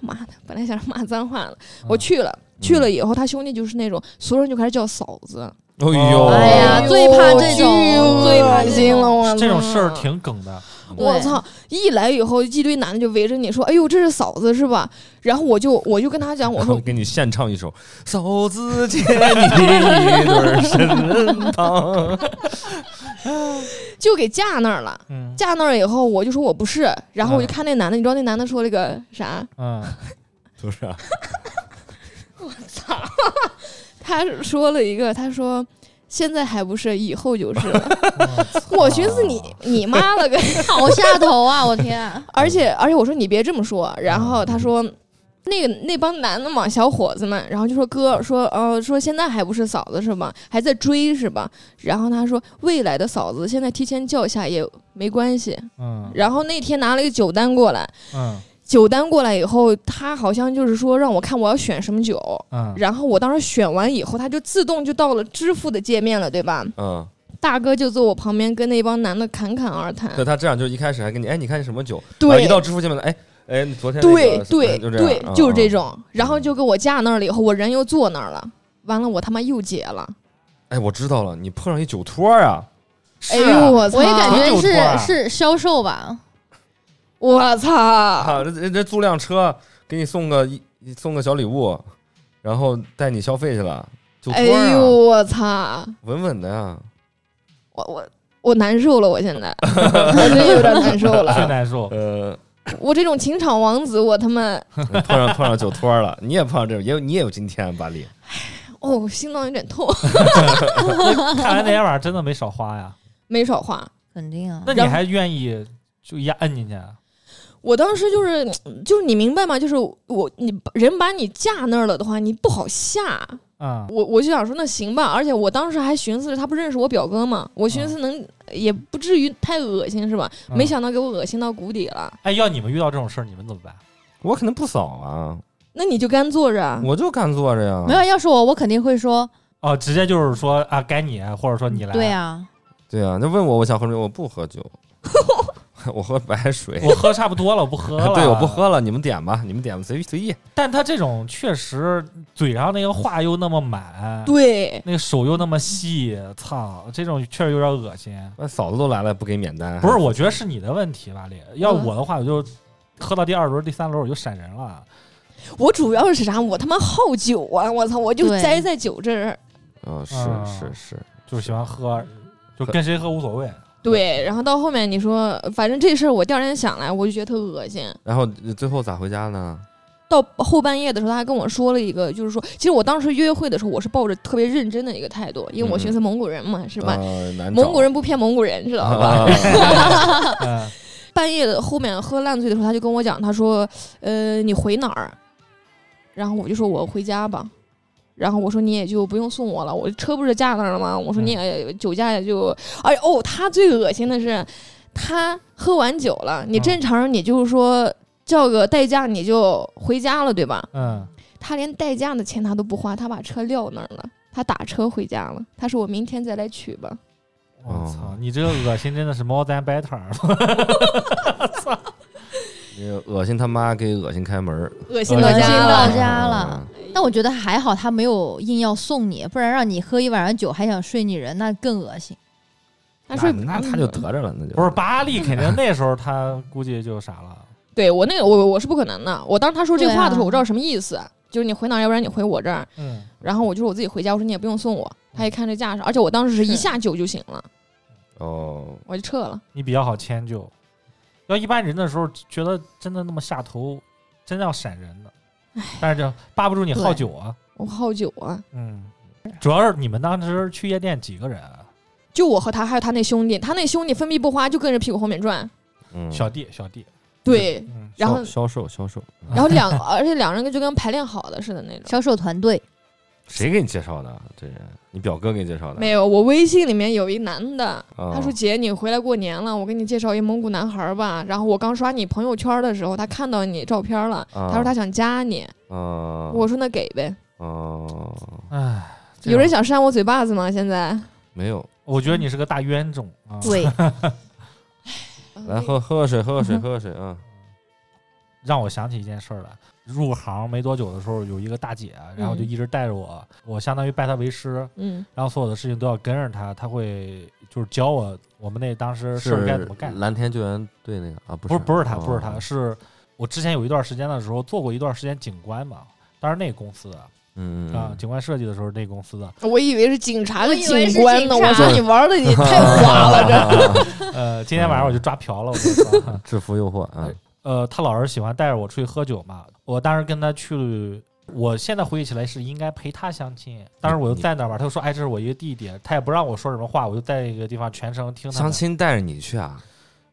妈的，本来想骂脏话了，嗯我去了。去了以后，他兄弟就是那种所有人就开始叫嫂子，哎呦，哎呀最怕这种最恶心了，种我这种事儿挺梗的。对我操！一来以后，一堆男的就围着你说：“哎呦，这是嫂子是吧？”然后我就我就跟他讲，我说给你献唱一首《嫂子借你一对身旁》。就给架那儿了。嗯架那儿以后，我就说我不是，然后我就嗯看那男的，你知道那男的说了个啥？嗯，不是啊，我操他说了一个，他说现在还不是，以后就是了。我我寻思你你妈了个，好下头啊！我天啊，而且而且我说你别这么说，然后他说。那个那帮男的嘛，小伙子们，然后就说哥说呃说现在还不是嫂子是吧？还在追是吧？然后他说未来的嫂子现在提前叫一下也没关系。嗯然后那天拿了一个酒单过来，嗯酒单过来以后，他好像就是说让我看我要选什么酒，嗯，然后我当时选完以后，他就自动就到了支付的界面了，对吧？嗯，大哥就坐我旁边跟那帮男的侃侃而谈，对他这样就一开始还跟你，哎，你看你什么酒？啊对一到支付界面了，哎哎，你昨天那个对对就这样对，嗯就是这。嗯种。然后就给我架那儿了，以后我人又坐那儿了，完了我他妈又结了，哎，我知道了，你碰上一酒托啊，哎呦我操！我也感觉是是销售吧，我操！啊，这这这租辆车给你送个一送个小礼物，然后带你消费去了，酒托哎啊，呦我操！稳稳的呀。我我我难受了，我现在 我真有点难受最了。难受。呃，我这种情场王子，我他妈碰上碰上酒托了，你也碰上这种，也有你也有今天，巴力。哦，心脏有点痛，看来那天晚上真的没少花呀。没少花。肯定啊那。你还愿意就一下摁进去？啊我当时就是就是你明白吗？就是我你人把你架那儿了的话，你不好下。嗯，我我就想说那行吧，而且我当时还寻思着他不认识我表哥嘛，我寻思能、也不至于太恶心是吧？嗯没想到给我恶心到谷底了。哎，要你们遇到这种事儿，你们怎么办？我肯定不扫啊，那你就干坐着啊。我就干坐着呀。没有，要是我，我肯定会说，哦，直接就是说啊，该你，或者说你来。对，啊，对啊，那问我我想喝什么，我不喝酒，我喝白水。我喝差不多了，我不喝了。对，我不。喝了，你们点吧，你们点吧，随随意。但他这种确实嘴上那个话又那么满，对，那个手又那么细，操，这种确实有点恶心。那嫂子都来了，不给免单。不是，我觉得是你的问题吧，李。要嗯我的话，我就喝到第二轮、第三轮我就闪人了。我主要是啥？我他妈好酒啊！我操，我就栽在酒这儿。嗯，是啊是是，就是喜欢喝，就跟谁喝无所谓。对，然后到后面你说，反正这事儿我第二天想来，我就觉得特恶心。然后最后咋回家呢？到后半夜的时候，他还跟我说了一个，就是说，其实我当时约会的时候，我是抱着特别认真的一个态度，因为我寻思蒙古人嘛，是吧？呃蒙古人不骗蒙古人，知道吧？半夜的后面喝烂醉的时候，他就跟我讲，他说：“呃，你回哪儿？”然后我就说：“我回家吧。”然后我说：“你也就不用送我了，我车不是架那儿了吗？”我说：“你也酒驾也就……而且哦，他最恶心的是，他喝完酒了，你嗯正常人你就是说叫个代驾你就回家了，对吧？嗯，他连代驾的钱他都不花，他把车撂那儿了，他打车回家了。他说：“我明天再来取吧。我操哦，你这个恶心真的是 more than better。那个恶心他妈给恶心开门”恶心恶心到家到了。家了。但我觉得还好，他没有硬要送你，不然让你喝一晚上酒还想睡女人，那更恶心。那睡：“那那他就得着了，那就不是巴力，肯定那时候他估计就傻了。对我那个我我是不可能的。我当时他说这话的时候，啊我知道什么意思，就是你回哪儿，要不然你回我这儿。嗯，然后我就说我自己回家，我说你也不用送我。他一看这架势，而且我当时是一下酒就醒了，哦，我就撤了。你比较好迁就。要一般人的时候，觉得真的那么下头，真的要闪人的。但是就扒不住你好酒啊。我好酒啊，嗯，主要是你们当时去夜店几个人啊？就我和他还有他那兄弟，他那兄弟分币不花，就跟着屁股后面转。嗯，小弟，小弟。对，嗯，然后销销售销售，然后两而且两人就跟排练好的似的那种。销售团队，谁给你介绍的？这人，你表哥给你介绍的？没有，我微信里面有一男的，啊，他说：“姐，你回来过年了，我给你介绍一蒙古男孩儿吧。”然后我刚刷你朋友圈的时候，他看到你照片了，啊他说他想加你。啊，我说那给呗。哦，唉，有人，想扇我嘴巴子吗？现在？没有，我觉得你是个大冤种啊。对，来喝喝个水，喝个水，喝个水啊！让我想起一件事儿来。入行没多久的时候，有一个大姐，然后就嗯一直带着我，我相当于拜她为师，嗯。然后所有的事情都要跟着她，她会就是教我我们那当时事儿该怎么干。蓝天救援队那个啊，不是。不是不是他，哦。不是他，是我之前有一段时间的时候做过一段时间警官嘛，当时那个公司的啊，警官设计的时候那公司的，我以为是警察的警官呢，我说你玩的也太花了，这。呃，今天晚上我就抓嫖了，我跟你说。制服诱惑啊，呃，他老是喜欢带着我出去喝酒嘛，我当时跟他去，我现在回忆起来是应该陪他相亲，当时我就在那儿吧，他就说，哎，这是我一个弟弟，他也不让我说什么话，我就在一个地方全程听他相。亲带着你去啊？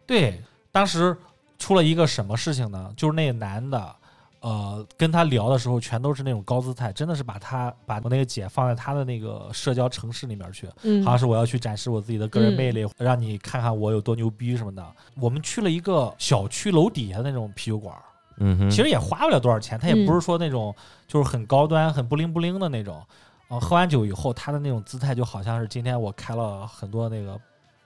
对，当时出了一个什么事情呢？就是那个男的，呃，跟他聊的时候全都是那种高姿态，真的是把他把我那个姐放在他的那个社交城市里面去，嗯好像是我要去展示我自己的个人魅力，让你看看我有多牛逼什么的。我们去了一个小区楼底下的那种啤酒馆，嗯，其实也花不了多少钱，他也嗯不是说那种就是很高端、很不灵不灵的那种。啊、喝完酒以后，他的那种姿态就好像是今天我开了很多那个、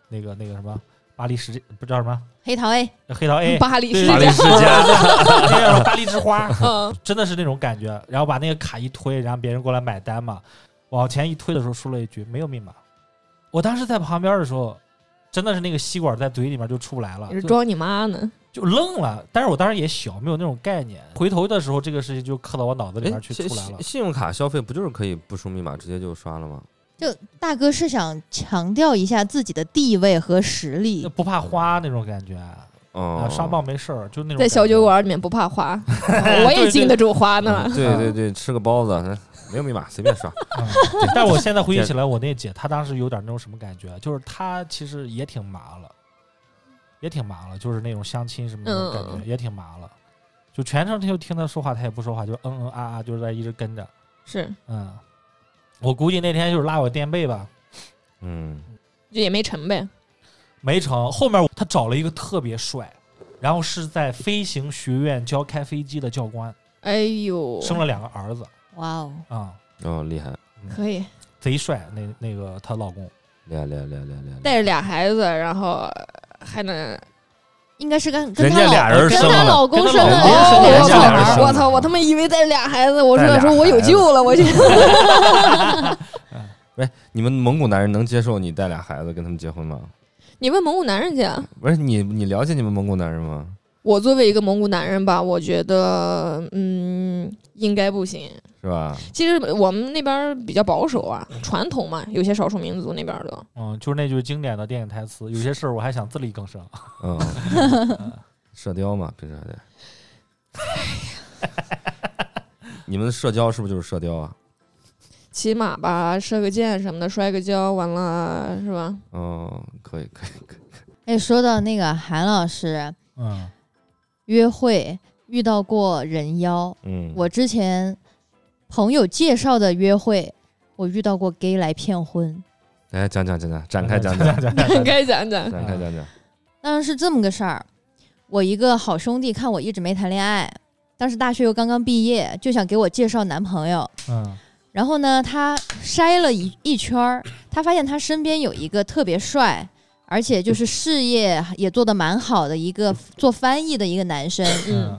那个、那个什么巴黎世界，不知道什么黑桃 A，黑桃 A，巴黎世对巴黎家，世家，那个巴黎之花，嗯，真的是那种感觉。然后把那个卡一推，然后别人过来买单嘛，往前一推的时候说了一句没有密码。我当时在旁边的时候，真的是那个吸管在嘴里面就出不来了，就你是装你妈呢？就愣了。但是我当时也小，没有那种概念。回头的时候，这个事情就刻到我脑子里哎面，去出来了。信用卡消费不就是可以不输密码直接就刷了吗？就大哥是想强调一下自己的地位和实就力，不怕花那种感觉哦啊，，刷爆没事儿，就那种在小酒。馆里面不怕花，我也经得住花呢。嗯对对对，吃个包子，嗯没有密码随便刷。嗯但我现在回忆起来，我那姐她当时有点那种什么感觉，就是她其实也挺麻了，也挺麻了，就是那种相亲什么那种感觉，嗯也挺麻了。就全程她就听她说话，她也不说话，就嗯嗯啊啊，就是在一直跟着。是，嗯，我估计那天就是拉我垫背吧，嗯，就也没成呗。没成。后面他找了一个特别帅，然后是在飞行学院教开飞机的教官，哎呦，生了两个儿子哇哦，啊、哦，厉害，可以贼帅。那那个她老公，厉害厉害厉害厉害厉害！带着俩孩子，然后还能应该是跟跟人家她老跟俩人生了她老公跟她生了老公两生的我人家俩人操！我操！我他妈以为带着俩孩子，我说说我有孩子救了，我去。喂，你们蒙古男人能接受你带俩孩子跟他们结婚吗？你问蒙古男人去啊。不是你，你了解你们蒙古男人吗？我作为一个蒙古男人吧，我觉得嗯，应该不行。是吧？其实我们那边比较保守啊，传统嘛，有些少数民族那边儿的。嗯，就是那句经典的电影台词，有些事儿我还想自力更生。嗯，射雕嘛，平时还得。你们的社交是不是就是射雕啊？骑马吧，射个箭什么的，摔个跤，完了是吧？哦，可以可以可以。哎，说到那个韩老师嗯，约会遇到过人妖，嗯，我之前朋友介绍的约会，我遇到过 gay 来骗婚。来讲讲 讲讲，展开讲讲，讲讲该讲讲。展开讲讲。当然是这么个事儿，我一个好兄弟看我一直没谈恋爱，当时大学又刚刚毕业，就想给我介绍男朋友。嗯然后呢，他筛了一一圈儿，他发现他身边有一个特别帅，而且就是事业也做得蛮好的一个做翻译的一个男生。嗯，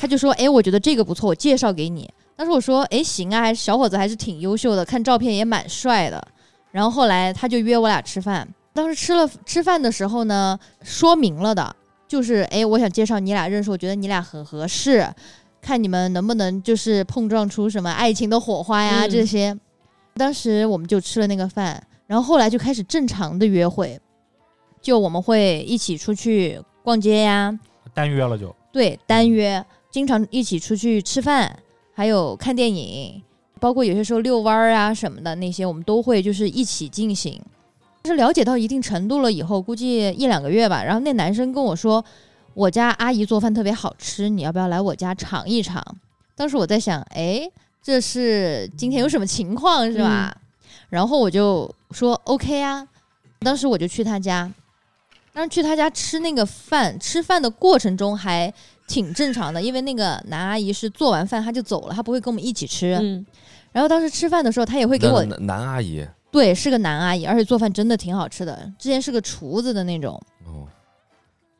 他就说：“哎，我觉得这个不错，我介绍给你。”当时我说：“哎，行啊，还是小伙子还是挺优秀的，看照片也蛮帅的。”然后后来他就约我俩吃饭。当时吃了吃饭的时候呢，说明了的，就是哎，我想介绍你俩认识，我觉得你俩很合适，看你们能不能就是碰撞出什么爱情的火花呀、嗯这些。当时我们就吃了那个饭，然后后来就开始正常的约会，就我们会一起出去逛街呀，单约了就，对，单约，经常一起出去吃饭，还有看电影，包括有些时候遛弯儿啊什么的那些，我们都会就是一起进行。但是了解到一定程度了以后，估计一两个月吧，然后那男生跟我说，我家阿姨做饭特别好吃，你要不要来我家尝一尝？当时我在想，哎，这是今天有什么情况是吧？然后我就说 OK 啊，当时我就去他家，当时去他家吃那个饭，吃饭的过程中还挺正常的，因为那个男阿姨是做完饭他就走了，他不会跟我们一起吃。嗯，然后当时吃饭的时候，他也会给我男男阿姨对，是个男阿姨，而且做饭真的挺好吃的，之前是个厨子的那种。哦，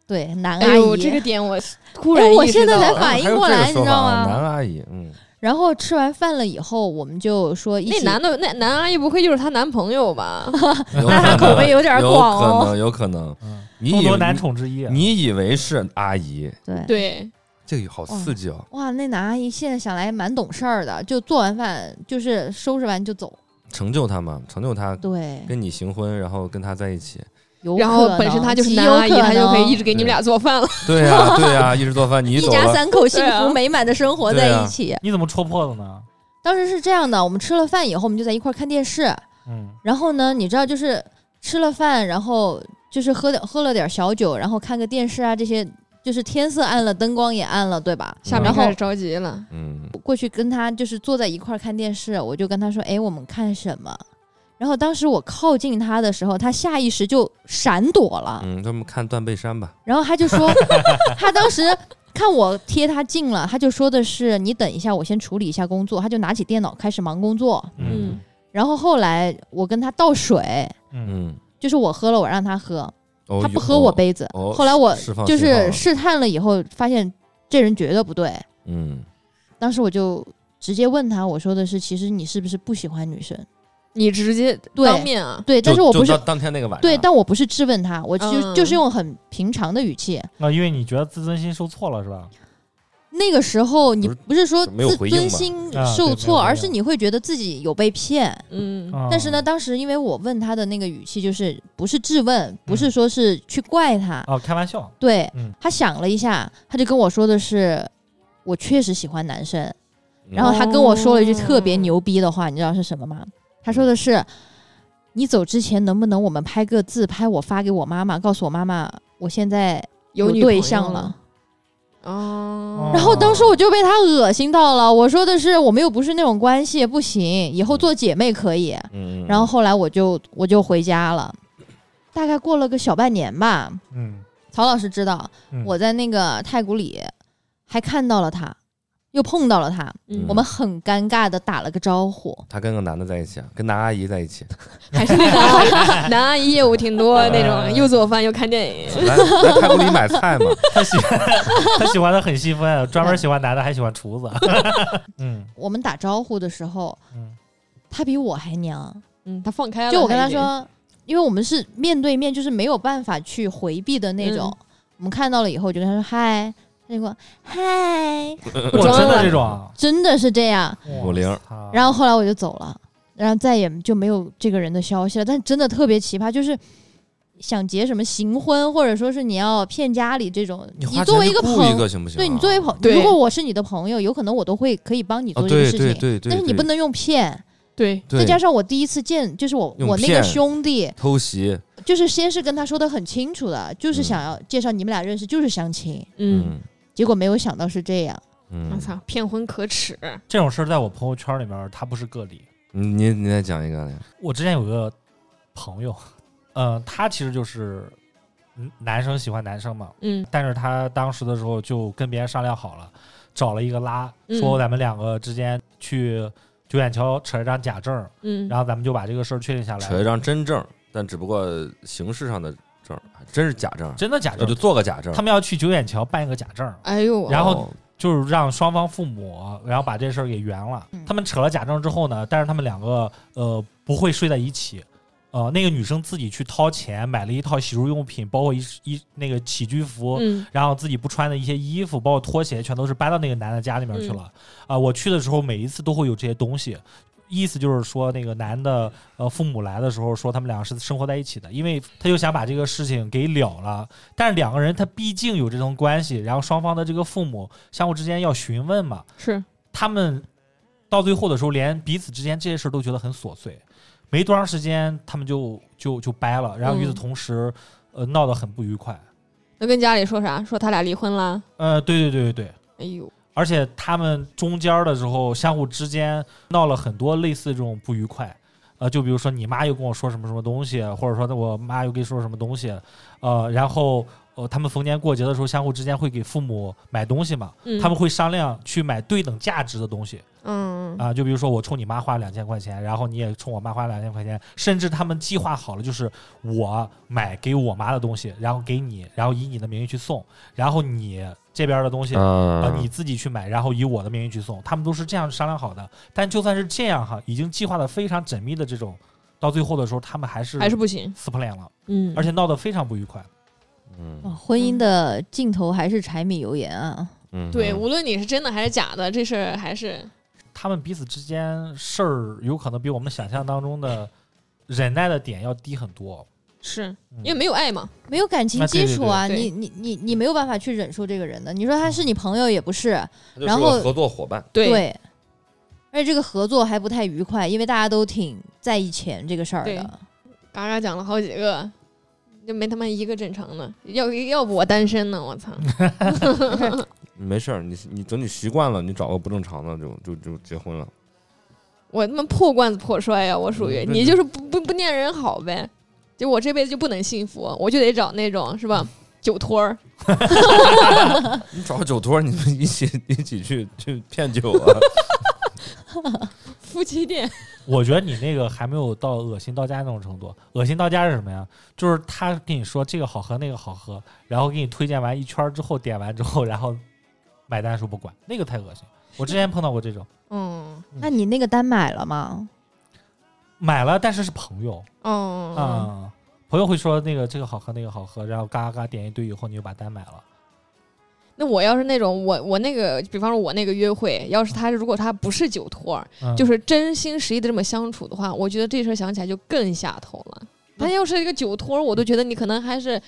对，男阿姨。哎呦，这个点我 突哎然我现在才反应过来，你知道啊吗？男阿姨，嗯，然后吃完饭了以后，我们就说一起。那男的那男阿姨不会就是她男朋友吧？有那他口味有点广哦可能，有可能。嗯，众多男宠之一啊。你以为是阿姨，对对，这个好刺激哦！哇，那男阿姨现在想来蛮懂事儿的，就做完饭就是收拾完就走。成就他嘛，成就他对，跟你行婚，然后跟他在一起。然后本身能她就是男阿姨，她就可以一直给你们俩做饭了。对呀、对呀、一直做饭，你一，家三口幸福美满的生活在一起。你怎么戳破的呢？当时是这样的，我们吃了饭以后，我们就在一块儿看电视。嗯，然后呢，你知道，就是吃了饭，然后就是喝点喝了点小酒，然后看个电视啊，这些就是天色暗了，灯光也暗了，对吧？然后下面开始着急了，嗯，过去跟他就是坐在一块儿看电视，我就跟他说：“哎，我们看什么？”然后当时我靠近他的时候，他下意识就闪躲了，嗯，咱们看断背山吧。然后他就说，他当时看我贴他近了，他就说的是：“你等一下，我先处理一下工作。”他就拿起电脑开始忙工作。嗯，然后后来我跟他倒水，嗯嗯，就是我喝了，我让他喝，哦他不喝我。杯子。哦后来我就是试探了以后，发现这人觉得不对。嗯，当时我就直接问他，我说的是：“其实你是不是不喜欢女生你直接对当面啊？”，对，但是我不是当当天那个晚上，对，但我不是质问他，我就、嗯就是用很平常的语气。啊，因为你觉得自尊心受挫了是吧？那个时候你不是说自尊心受挫，而是你会觉得自己有被骗。嗯。啊但是呢，当时因为我问他的那个语气就是不是质问，不嗯是说是去怪他，哦，开玩笑，对、嗯。他想了一下，他就跟我说的是，我确实喜欢男生。嗯。然后他跟我说了一句特别哦牛逼的话，你知道是什么吗？他说的是，你走之前能不能我们拍个自拍，我发给我妈妈，告诉我妈妈我现在有对象了。哦，然后当时我就被他恶心到了，我说的是我们又不是那种关系，不行，以后做姐妹可以。然后后来我就我就回家了，大概过了个小半年吧。嗯，曹老师知道嗯。我在那个太古里还看到了他，又碰到了他，嗯我们很尴尬的打了个招呼。他跟个男的在一起啊，跟男阿姨在一起，还是那男阿姨男阿姨业务挺多那种，又做饭又看电影。来来太古里买菜嘛。他喜他喜欢的很细分，专门喜欢男的，还喜欢厨子。嗯我们打招呼的时候，嗯他比我还娘。嗯，他放开了。就我跟他已经，说，因为我们是面对面，就是没有办法去回避的那种。嗯我们看到了以后，我就跟他说嗨，他就给我嗨，我真的装了这种啊，真的是这样。五零然后后来我就走了，然后再也就没有这个人的消息了。但是真的特别奇葩，就是想结什么行婚，或者说是你要骗家里这种，你花作为一个朋友行不行啊？对你作为朋，友如果我是你的朋友，有可能我都会可以帮你啊，做这个事情，对对对，对但是你不能用骗。对，再加上我第一次见，就是我我那个兄弟，偷袭，就是先是跟他说的很清楚的，就是嗯想要介绍你们俩认识，就是相亲。嗯，结果没有想到是这样，嗯我操，骗婚可耻。这种事儿在我朋友圈里面，他不是个例。嗯，你你再讲一个，我之前有个朋友，呃，他其实就是嗯男生喜欢男生嘛，嗯但是他当时的时候就跟别人商量好了，找了一个拉，嗯说咱们两个之间去九眼桥扯一张假证，嗯，然后咱们就把这个事儿确定下来。扯一张真证，但只不过形式上的证，真是假证，真的假证那就，做个假证。他们要去九眼桥办一个假证，哎呦，然后哦就是让双方父母，然后把这事儿给圆了。嗯他们扯了假证之后呢，但是他们两个呃不会睡在一起。呃，那个女生自己去掏钱买了一套洗漱用品，包括一一那个起居服，嗯然后自己不穿的一些衣服，包括拖鞋，全都是搬到那个男的家里面去了。啊、我去的时候每一次都会有这些东西，意思就是说那个男的呃父母来的时候说他们两个是生活在一起的，因为他就想把这个事情给了了。但是两个人他毕竟有这层关系，然后双方的这个父母相互之间要询问嘛，是他们到最后的时候连彼此之间这些事儿都觉得很琐碎，没多长时间他们就就就掰了，然后与此嗯同时、呃闹得很不愉快。那跟家里说啥？说他俩离婚了？呃，对对对对对。哎呦，而且他们中间的时候，相互之间闹了很多类似这种不愉快，呃，就比如说你妈又跟我说什么什么东西，或者说我妈又跟你说什么东西，呃，然后呃，他们逢年过节的时候，相互之间会给父母买东西嘛，嗯。他们会商量去买对等价值的东西。嗯。啊，就比如说我冲你妈花两千块钱，然后你也冲我妈花两千块钱，甚至他们计划好了，就是我买给我妈的东西，然后给你，然后以你的名义去送，然后你这边的东西。啊呃，你自己去买，然后以我的名义去送，他们都是这样商量好的。但就算是这样哈，已经计划的非常缜密的这种，到最后的时候，他们还是还是不行。撕破脸了，嗯，而且闹得非常不愉快。嗯哇婚姻的尽头还是柴米油盐啊。嗯，对，嗯无论你是真的还是假的，这事儿还是他们彼此之间事儿有可能比我们想象当中的忍耐的点要低很多，是嗯因为没有爱嘛。没有感情基础啊，对你你你你没有办法去忍受这个人的。你说他是你朋友也不是，然后合作伙伴，对而且这个合作还不太愉快，因为大家都挺在意钱这个事儿的。嘎嘎讲了好几个，就没他妈一个正常的。要要不我单身呢，我操！没事儿，你你等你习惯了，你找个不正常的就就就结婚了。我他妈破罐子破摔呀、我属于嗯你就是不不不念人好呗。就我这辈子就不能幸福，我就得找那种是吧？酒托儿，你找个酒托儿，你们一起一起去去骗酒啊？夫妻店，我觉得你那个还没有到恶心到家那种程度。恶心到家是什么呀？就是他跟你说这个好喝那个好喝，然后给你推荐完一圈儿之后，点完之后，然后买单的时候不管，那个太恶心。我之前碰到过这种，嗯那你那个单买了吗？买了但是是朋友。嗯、啊、朋友会说那个这个好喝那个好喝，然后嘎嘎点一堆以后，你就把单买了。那我要是那种我我那个，比方说我那个约会，要是他如果他不是酒托就是真心实意的这么相处的话，我觉得这事儿想起来就更下头了。那他要是一个酒托儿，我都觉得你可能还是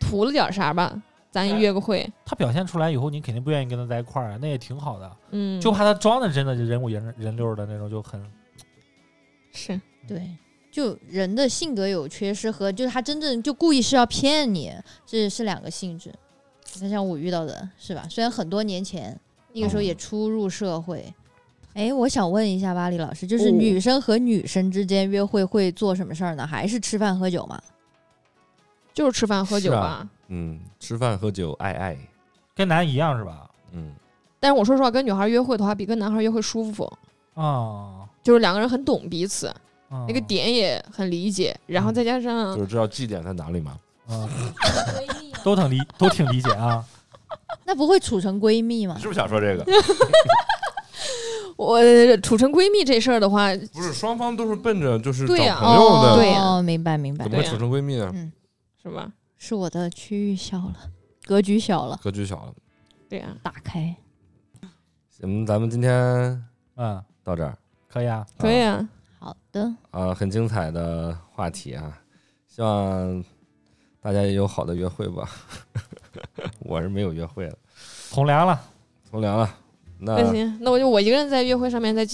图了点儿啥吧，咱约个会，他表现出来以后，你肯定不愿意跟他在一块儿啊，那也挺好的。嗯，就怕他装的真的人五人人六的那种，就很是对，就人的性格有缺失和就是他真正就故意是要骗你，这是两个性质。你看，像我遇到的是吧？虽然很多年前那个时候也初入社会，哎，我想问一下巴黎老师，就是哦女生和女生之间约会会做什么事儿呢？还是吃饭喝酒吗？就是吃饭喝酒吧。啊嗯，吃饭喝酒爱爱，跟男一样是吧？嗯，但是我说实话，跟女孩约会的话，比跟男孩约会舒服，啊、就是两个人很懂彼此，嗯那个点也很理解，然后再加上就是知道绩点在哪里嘛。嗯，都挺理都挺理解啊。那不会处成闺蜜吗你？是不是想说这个？我处成闺蜜这事儿的话，不是，双方都是奔着就是找对呀朋友的，对呀哦，明白明白怎，么处成闺蜜呢？嗯，是吧？是我的区域小了，格局小了，格局小了。对呀、打开。行，咱们今天嗯，到这儿可以啊。可以啊。好的，啊，很精彩的话题啊，希望大家也有好的约会吧。我是没有约会了，从良了，从良了。那那行，那我就我一个人在约会上面再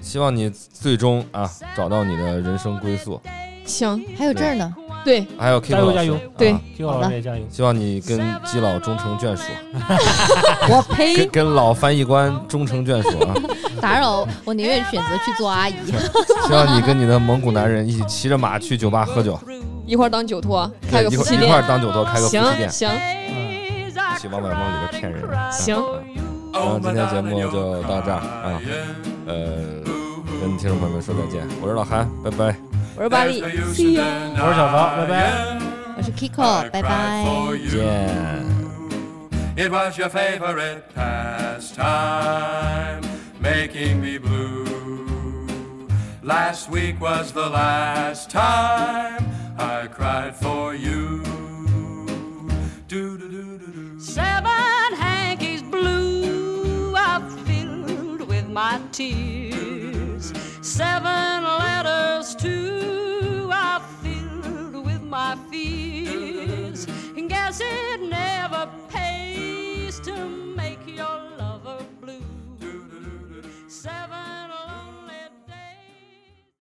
希望你最终啊找到你的人生归宿。行。还有这儿呢，对，还有 K 老师，加油加油对啊 Q 老师也加油。希望你跟基佬终成眷属，我呸跟！跟老翻译官终成眷属啊！打扰，我宁愿选择去做阿姨。希望你跟你的蒙古男人一起骑着马去酒吧喝酒，一块儿当酒托，开个夫妻店一块儿。当酒托，开个夫妻店，行行嗯，一起往外往里边骗人。啊行，然后今天节目就到这儿啊，呃，跟听众朋友们说再见，我是老韩，拜拜。我是巴力，See ya。我是小曹，拜拜。我是 Kiko，拜拜。见。 It was your favorite pastime, making me blue. Last week was the last time I cried for you. Do do do do do. Seven hankies blue I filled with my tears. Seven letters, too, are filled with my fears. And guess it never pays to make your lover blue. Seven